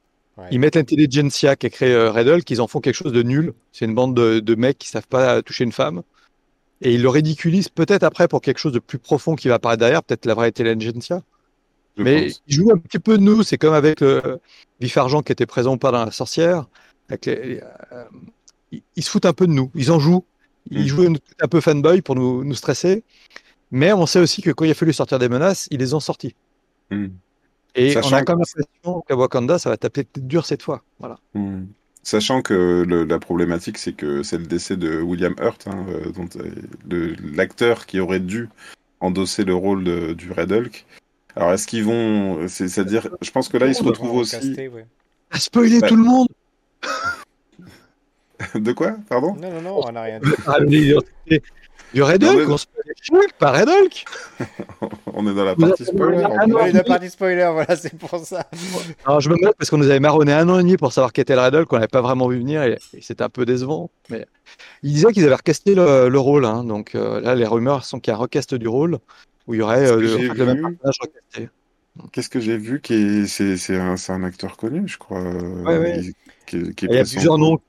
Ils mettent l'intelligentsia qui a créé euh, Red Hulk, ils en font quelque chose de nul. C'est une bande de, mecs qui savent pas toucher une femme. Et ils le ridiculisent peut-être après pour quelque chose de plus profond qui va apparaître derrière, peut-être la vraie intelligentsia. Mais ils jouent un petit peu de nous. C'est comme avec le Vif Argent qui était présent ou pas dans La Sorcière. Euh, ils se foutent un peu de nous. Ils en jouent. Il jouait un peu fanboy pour nous, nous, stresser. Mais on sait aussi que quand il a fallu sortir des menaces, ils les ont sortis. Hmm. Et on a quand même l'impression qu'à Wakanda, ça va taper dur cette fois. Voilà. Hmm. Sachant que la problématique, c'est que c'est le décès de William Hurt, hein, euh, l'acteur qui aurait dû endosser le rôle du Red Hulk. Alors, est-ce qu'ils vont. C'est-à-dire, je pense que là, ils se retrouvent aussi. À spoiler bah tout le monde De quoi? Pardon? Non, non, non, on n'a rien dit. Du Red Hulk, on se Hulk, pas Red Hulk On est dans la partie spoiler. On est dans la partie spoiler, voilà, c'est pour ça. Alors je me mets parce qu'on nous avait marronné un an et demi pour savoir qui était le Red Hulk, qu'on n'avait pas vraiment vu venir et, c'était un peu décevant. Mais ils disaient qu'ils avaient recasté le, rôle, hein, donc euh, là les rumeurs sont qu'il y a un recast du rôle où il y aurait euh, le, même personnage recasté. Qu'est-ce que j'ai vu qui c'est un, un, acteur connu, je crois. Ouais, ouais il y a plusieurs noms.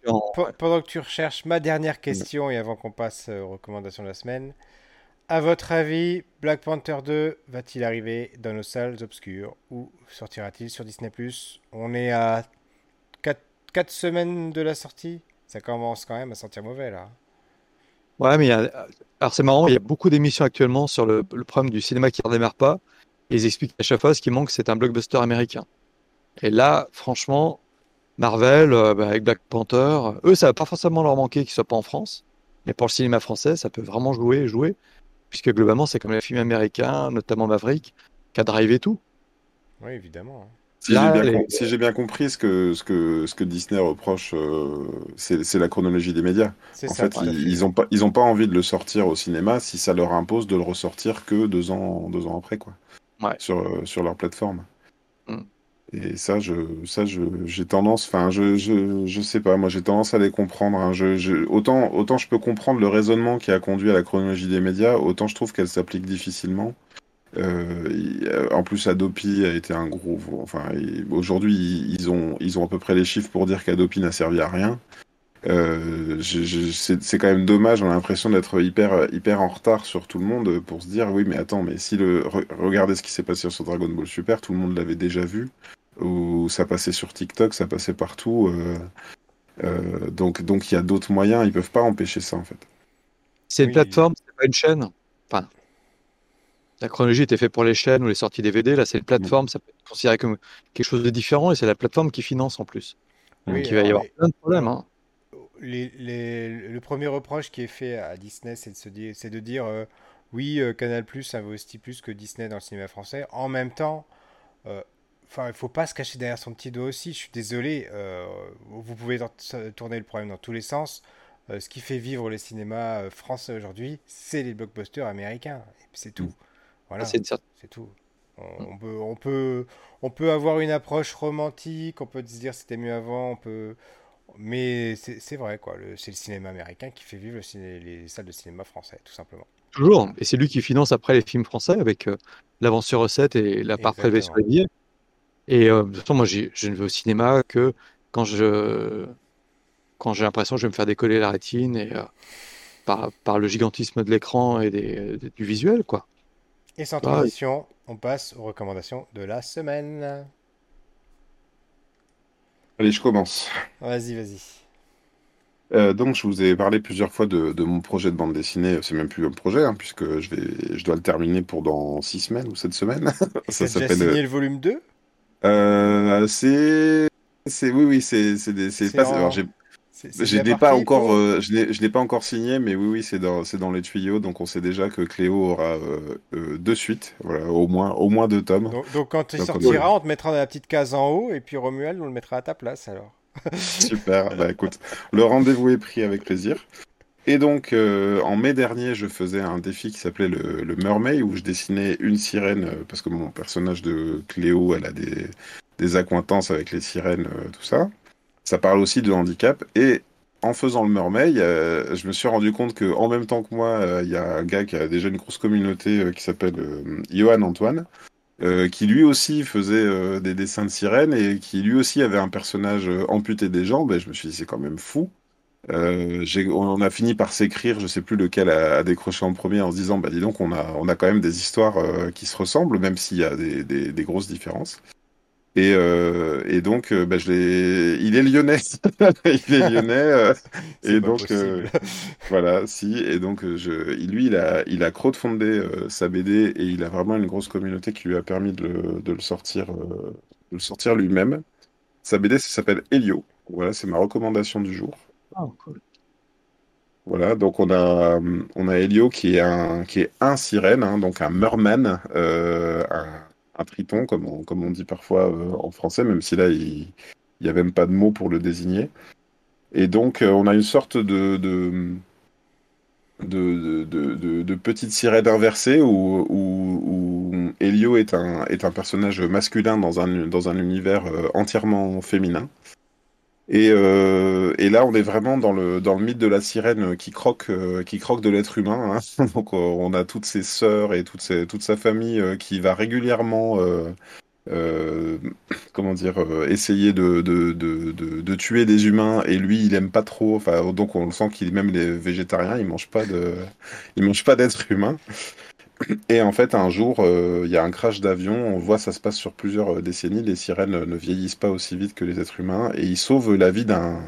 Pendant que tu recherches ma dernière question et avant qu'on passe aux recommandations de la semaine, à votre avis, Black Panther 2 va-t-il arriver dans nos salles obscures ou sortira-t-il sur Disney ⁇ On est à 4, semaines de la sortie? Ça commence quand même à sentir mauvais là. Ouais, mais alors c'est marrant, il y a beaucoup d'émissions actuellement sur le, le, problème du cinéma qui ne redémarre pas. Et ils expliquent à chaque fois ce qui manque, c'est un blockbuster américain. Et là, franchement, Marvel, euh, bah, avec Black Panther, eux, ça va pas forcément leur manquer qu'ils soient pas en France. Mais pour le cinéma français, ça peut vraiment jouer, jouer. Puisque globalement, c'est comme les films américains, notamment Maverick, qui a drivé tout. Oui, évidemment. Si j'ai bien, si bien, compris, ce que, ce, que, ce que Disney reproche, euh, c'est la chronologie des médias. En fait, ils n'ont pas, ils ont pas envie de le sortir au cinéma si ça leur impose de le ressortir que deux ans, deux ans après, quoi. Sur, sur leur plateforme. Mm. Et ça, je, ça, je, j'ai tendance, enfin, je, je, je sais pas, moi, j'ai tendance à les comprendre. Hein. Je, je, autant, autant je peux comprendre le raisonnement qui a conduit à la chronologie des médias, autant je trouve qu'elle s'applique difficilement. Euh, en plus, Adopi a été un gros. Enfin, aujourd'hui, ils ont, ils ont à peu près les chiffres pour dire qu'Adopi n'a servi à rien. Euh, c'est quand même dommage. On a l'impression d'être hyper, hyper en retard sur tout le monde pour se dire oui, mais attends, mais si le regardez ce qui s'est passé sur Dragon Ball Super, tout le monde l'avait déjà vu. Ou ça passait sur TikTok, ça passait partout. Euh, donc, donc il y a d'autres moyens. Ils peuvent pas empêcher ça en fait. C'est une plateforme, c'est pas une chaîne. Enfin, la chronologie était faite pour les chaînes ou les sorties DVD. Là, c'est une plateforme, ça peut être considéré comme quelque chose de différent et c'est la plateforme qui finance en plus. Donc il va y avoir plein de problèmes. Hein. le premier reproche qui est fait à Disney, c'est de, dire, de dire euh, oui, euh, Canal Plus investit plus que Disney dans le cinéma français. En même temps, euh, enfin, il faut pas se cacher derrière son petit doigt aussi. Je suis désolé, vous pouvez tourner le problème dans tous les sens. ce qui fait vivre les cinémas français aujourd'hui, c'est les blockbusters américains. C'est tout. Mm. Voilà, c'est tout. Mm. On, peut, on, peut, on peut avoir une approche romantique, on peut se dire c'était mieux avant, on peut... mais c'est vrai, quoi. C'est le cinéma américain qui fait vivre les salles de cinéma français, tout simplement. Toujours, et c'est lui qui finance après les films français avec euh, l'avance sur recette et la part prélevée sur les billets. Et euh, de toute façon, moi, je ne vais au cinéma que quand je quand j'ai l'impression que je vais me faire décoller la rétine et euh, par, par le gigantisme de l'écran et des, du visuel, quoi. Et sans transition, on passe aux recommandations de la semaine. Allez, je commence. Vas-y, vas-y. Euh, donc, je vous ai parlé plusieurs fois de, mon projet de bande dessinée. C'est même plus un projet, hein, puisque je, vais, je dois le terminer pour dans six semaines ou sept semaines. ça s'appelle. signé le volume 2 euh, C'est. Oui, oui, c'est. C'est pas. Alors, je l'ai pas encore, euh, je l'ai pas encore signé, mais oui, oui, c'est dans, c'est dans les tuyaux, donc on sait déjà que Cléo aura euh, euh, deux suites, voilà, au moins, au moins deux tomes. Donc, quand il sortira, on te mettra dans la petite case en haut, et puis Romuald, on le mettra à ta place alors. Super, bah écoute, le rendez-vous est pris avec plaisir. Et donc, en mai dernier, je faisais un défi qui s'appelait le, le Mermaid, où je dessinais une sirène, parce que mon personnage de Cléo, elle a des, des accointances avec les sirènes, tout ça ça parle aussi de handicap. Et en faisant le Mermaid, euh, je me suis rendu compte que en même temps que moi, euh, il y a un gars qui a déjà une grosse communauté euh, qui s'appelle Johan Antoine, qui lui aussi faisait des dessins de sirènes et qui lui aussi avait un personnage amputé des jambes. Et je me suis dit, c'est quand même fou. On a fini par s'écrire, je sais plus lequel a, décroché en premier en se disant, bah dis donc, on a, on a quand même des histoires qui se ressemblent, même s'il y a des grosses différences. Et, euh, et donc, euh, bah, je il est lyonnais. il est lyonnais. Euh, et donc, euh, voilà, si. Et donc, je, lui, il a, il a crowdfundé sa BD et il a vraiment une grosse communauté qui lui a permis de le, de le sortir, de le sortir lui-même. Sa BD, s'appelle Helio. Voilà, c'est ma recommandation du jour. Ah. Voilà, donc on a, on a Helio qui est un, qui est un sirène, hein, donc un merman, un un triton, comme on, comme on dit parfois euh, en français, même si là, il n'y a même pas de mot pour le désigner. Et donc, euh, on a une sorte de, de, de, petite sirène inversée où, où, Elio est un, est un personnage masculin dans un, dans un univers euh, entièrement féminin. Et, euh, et, là, on est vraiment dans le, mythe de la sirène qui croque, euh, de l'être humain. Hein. Donc, euh, on a toutes ses sœurs et toute, sa famille qui va régulièrement, comment dire, essayer de, tuer des humains. Et lui, il aime pas trop. Donc, on sent qu'il même les végétariens, il mange pas de, il mange pas d'être humain. Et en fait, un jour, euh, il y a un crash d'avion, on voit ça se passe sur plusieurs euh, décennies, les sirènes ne vieillissent pas aussi vite que les êtres humains, et ils sauvent la vie d'un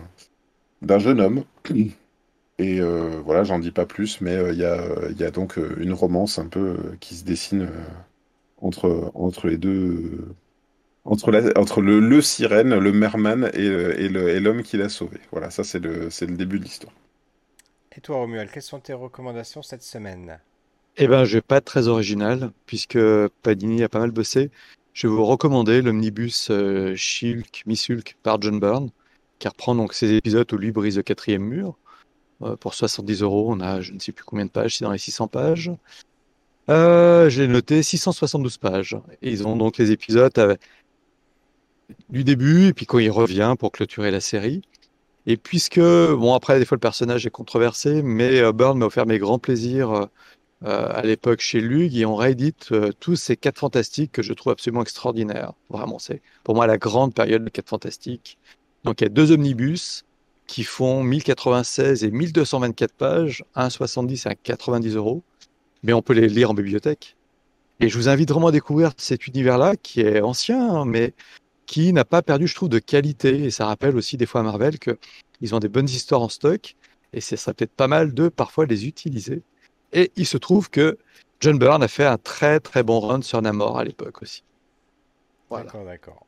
d'un jeune homme. Et euh, voilà, j'en dis pas plus, mais il y, a, y a donc une romance un peu qui se dessine entre, entre les deux, entre, la, entre le, le, sirène, le merman et, et l'homme qui l'a sauvé. Voilà, ça c'est le, le début de l'histoire. Et toi, Romuald, quelles sont tes recommandations cette semaine? Eh ben, je vais pas être très original, puisque Padini a pas mal bossé. je vais vous recommander l'omnibus euh, Shulk, par John Byrne, qui reprend donc ces épisodes où lui brise le quatrième mur. Euh, pour 70 euros, on a je ne sais plus combien de pages, c'est dans les 600 pages. Euh, J'ai noté 672 pages. Et ils ont donc les épisodes du début et puis quand il revient pour clôturer la série. Et puisque, bon, après, des fois, le personnage est controversé, mais euh, Byrne m'a offert mes grands plaisirs à l'époque chez Lug et on réédite euh, tous ces 4 fantastiques que je trouve absolument extraordinaires. Vraiment, c'est pour moi la grande période de 4 fantastiques. Donc, il y a deux omnibus qui font 1096 et 1224 pages, 1,70 et 90 euros, mais on peut les lire en bibliothèque. Et je vous invite vraiment à découvrir cet univers-là qui est ancien, mais qui n'a pas perdu, je trouve, de qualité. Et ça rappelle aussi des fois à Marvel qu'ils ont des bonnes histoires en stock et ce serait peut-être pas mal de parfois les utiliser. Et il se trouve que John Byrne a fait un très très bon run sur Namor à l'époque aussi. Voilà. D'accord, d'accord.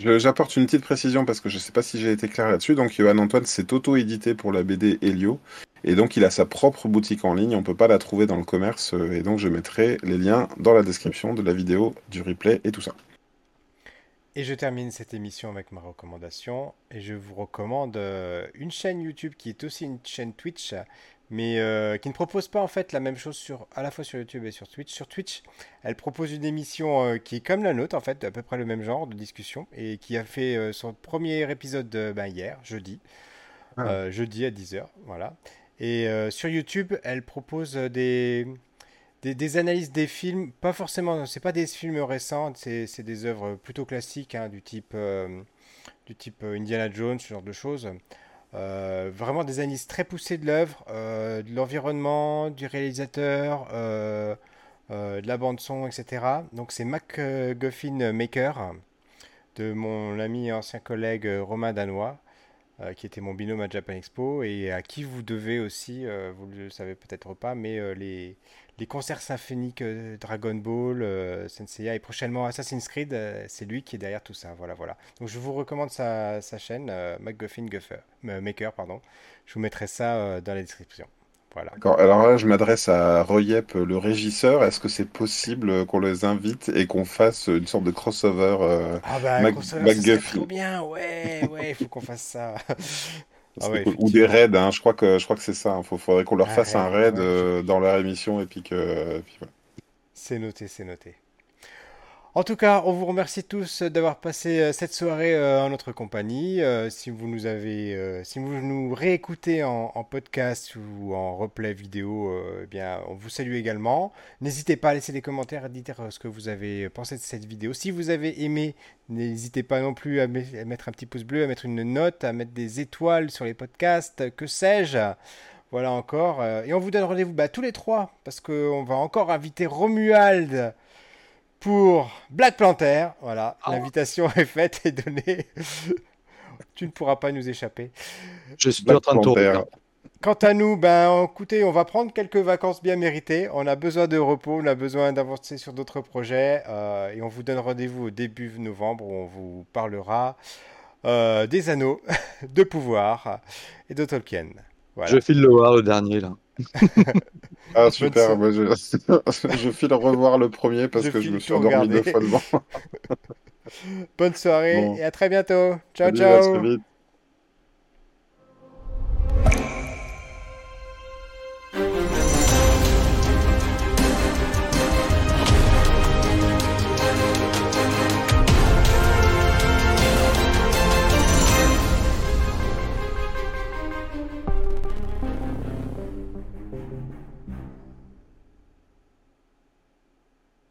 J'apporte une petite précision parce que je ne sais pas si j'ai été clair là-dessus. Donc, Johan Antoine s'est auto-édité pour la BD Helio. Et donc, il a sa propre boutique en ligne. On ne peut pas la trouver dans le commerce. Et donc, je mettrai les liens dans la description de la vidéo, du replay et tout ça. Et je termine cette émission avec ma recommandation. Et je vous recommande euh, une chaîne YouTube qui est aussi une chaîne Twitch, mais euh, qui ne propose pas en fait la même chose sur, à la fois sur YouTube et sur Twitch. Sur Twitch, elle propose une émission euh, qui est comme la nôtre, en fait, à peu près le même genre de discussion, et qui a fait euh, son premier épisode ben, hier, jeudi. Ah. Jeudi à 10h, voilà. Et sur YouTube, elle propose des, des, des analyses des films, pas forcément, c'est pas des films récents, c'est des œuvres plutôt classiques, hein, du type, du type Indiana Jones, ce genre de choses. Euh, vraiment des analyses très poussées de l'œuvre, euh, de l'environnement, du réalisateur, euh, de la bande son, etc. Donc c'est MacGuffin Maker de mon ami et ancien collègue Romain Danois, qui était mon binôme à Japan Expo et à qui vous devez aussi, vous ne le savez peut-être pas, mais les, les concerts symphoniques euh, Dragon Ball, euh, Senseiya et prochainement Assassin's Creed, euh, c'est lui qui est derrière tout ça. Voilà, voilà. Donc je vous recommande sa, sa chaîne, euh, MacGuffin Guffer, Maker, pardon. Je vous mettrai ça dans la description. Voilà. D'accord. Alors là, je m'adresse à Royep, le régisseur. Est-ce que c'est possible qu'on les invite et qu'on fasse une sorte de crossover Ah bah, Mac- crossover, ça trop bien, ouais, ouais, il faut qu'on fasse ça. Ah c'est ouais, cool. Ou des raids, hein. Je crois que je crois que c'est ça. Il faudrait qu'on leur fasse un raid, ouais. euh, dans leur émission et puis que. voilà. C'est noté, c'est noté. En tout cas, on vous remercie tous d'avoir passé euh, cette soirée euh, en notre compagnie. Euh, si vous nous avez, euh, réécoutez en, podcast ou en replay vidéo, euh, eh bien, on vous salue également. N'hésitez pas à laisser des commentaires, à dire euh, ce que vous avez pensé de cette vidéo. Si vous avez aimé, n'hésitez pas non plus à, me- à mettre un petit pouce bleu, à mettre une note, à mettre des étoiles sur les podcasts, que sais-je. Voilà encore. Euh, Et on vous donne rendez-vous bah, tous les trois, parce qu'on va encore inviter Romuald pour Black Panther. Voilà, Oh. l'invitation est faite et donnée. tu ne pourras pas nous échapper. Je suis Black en train de tourner. Quant à nous, ben écoutez, on va prendre quelques vacances bien méritées. On a besoin de repos, on a besoin d'avancer sur d'autres projets. euh, et on vous donne rendez-vous au début novembre où on vous parlera euh, des anneaux, de pouvoir et de Tolkien. Voilà. Je file le voir le dernier là. Ah super, je... file revoir le premier parce que je me suis endormi deux fois devant. Bonne soirée et à très bientôt. Ciao, ciao.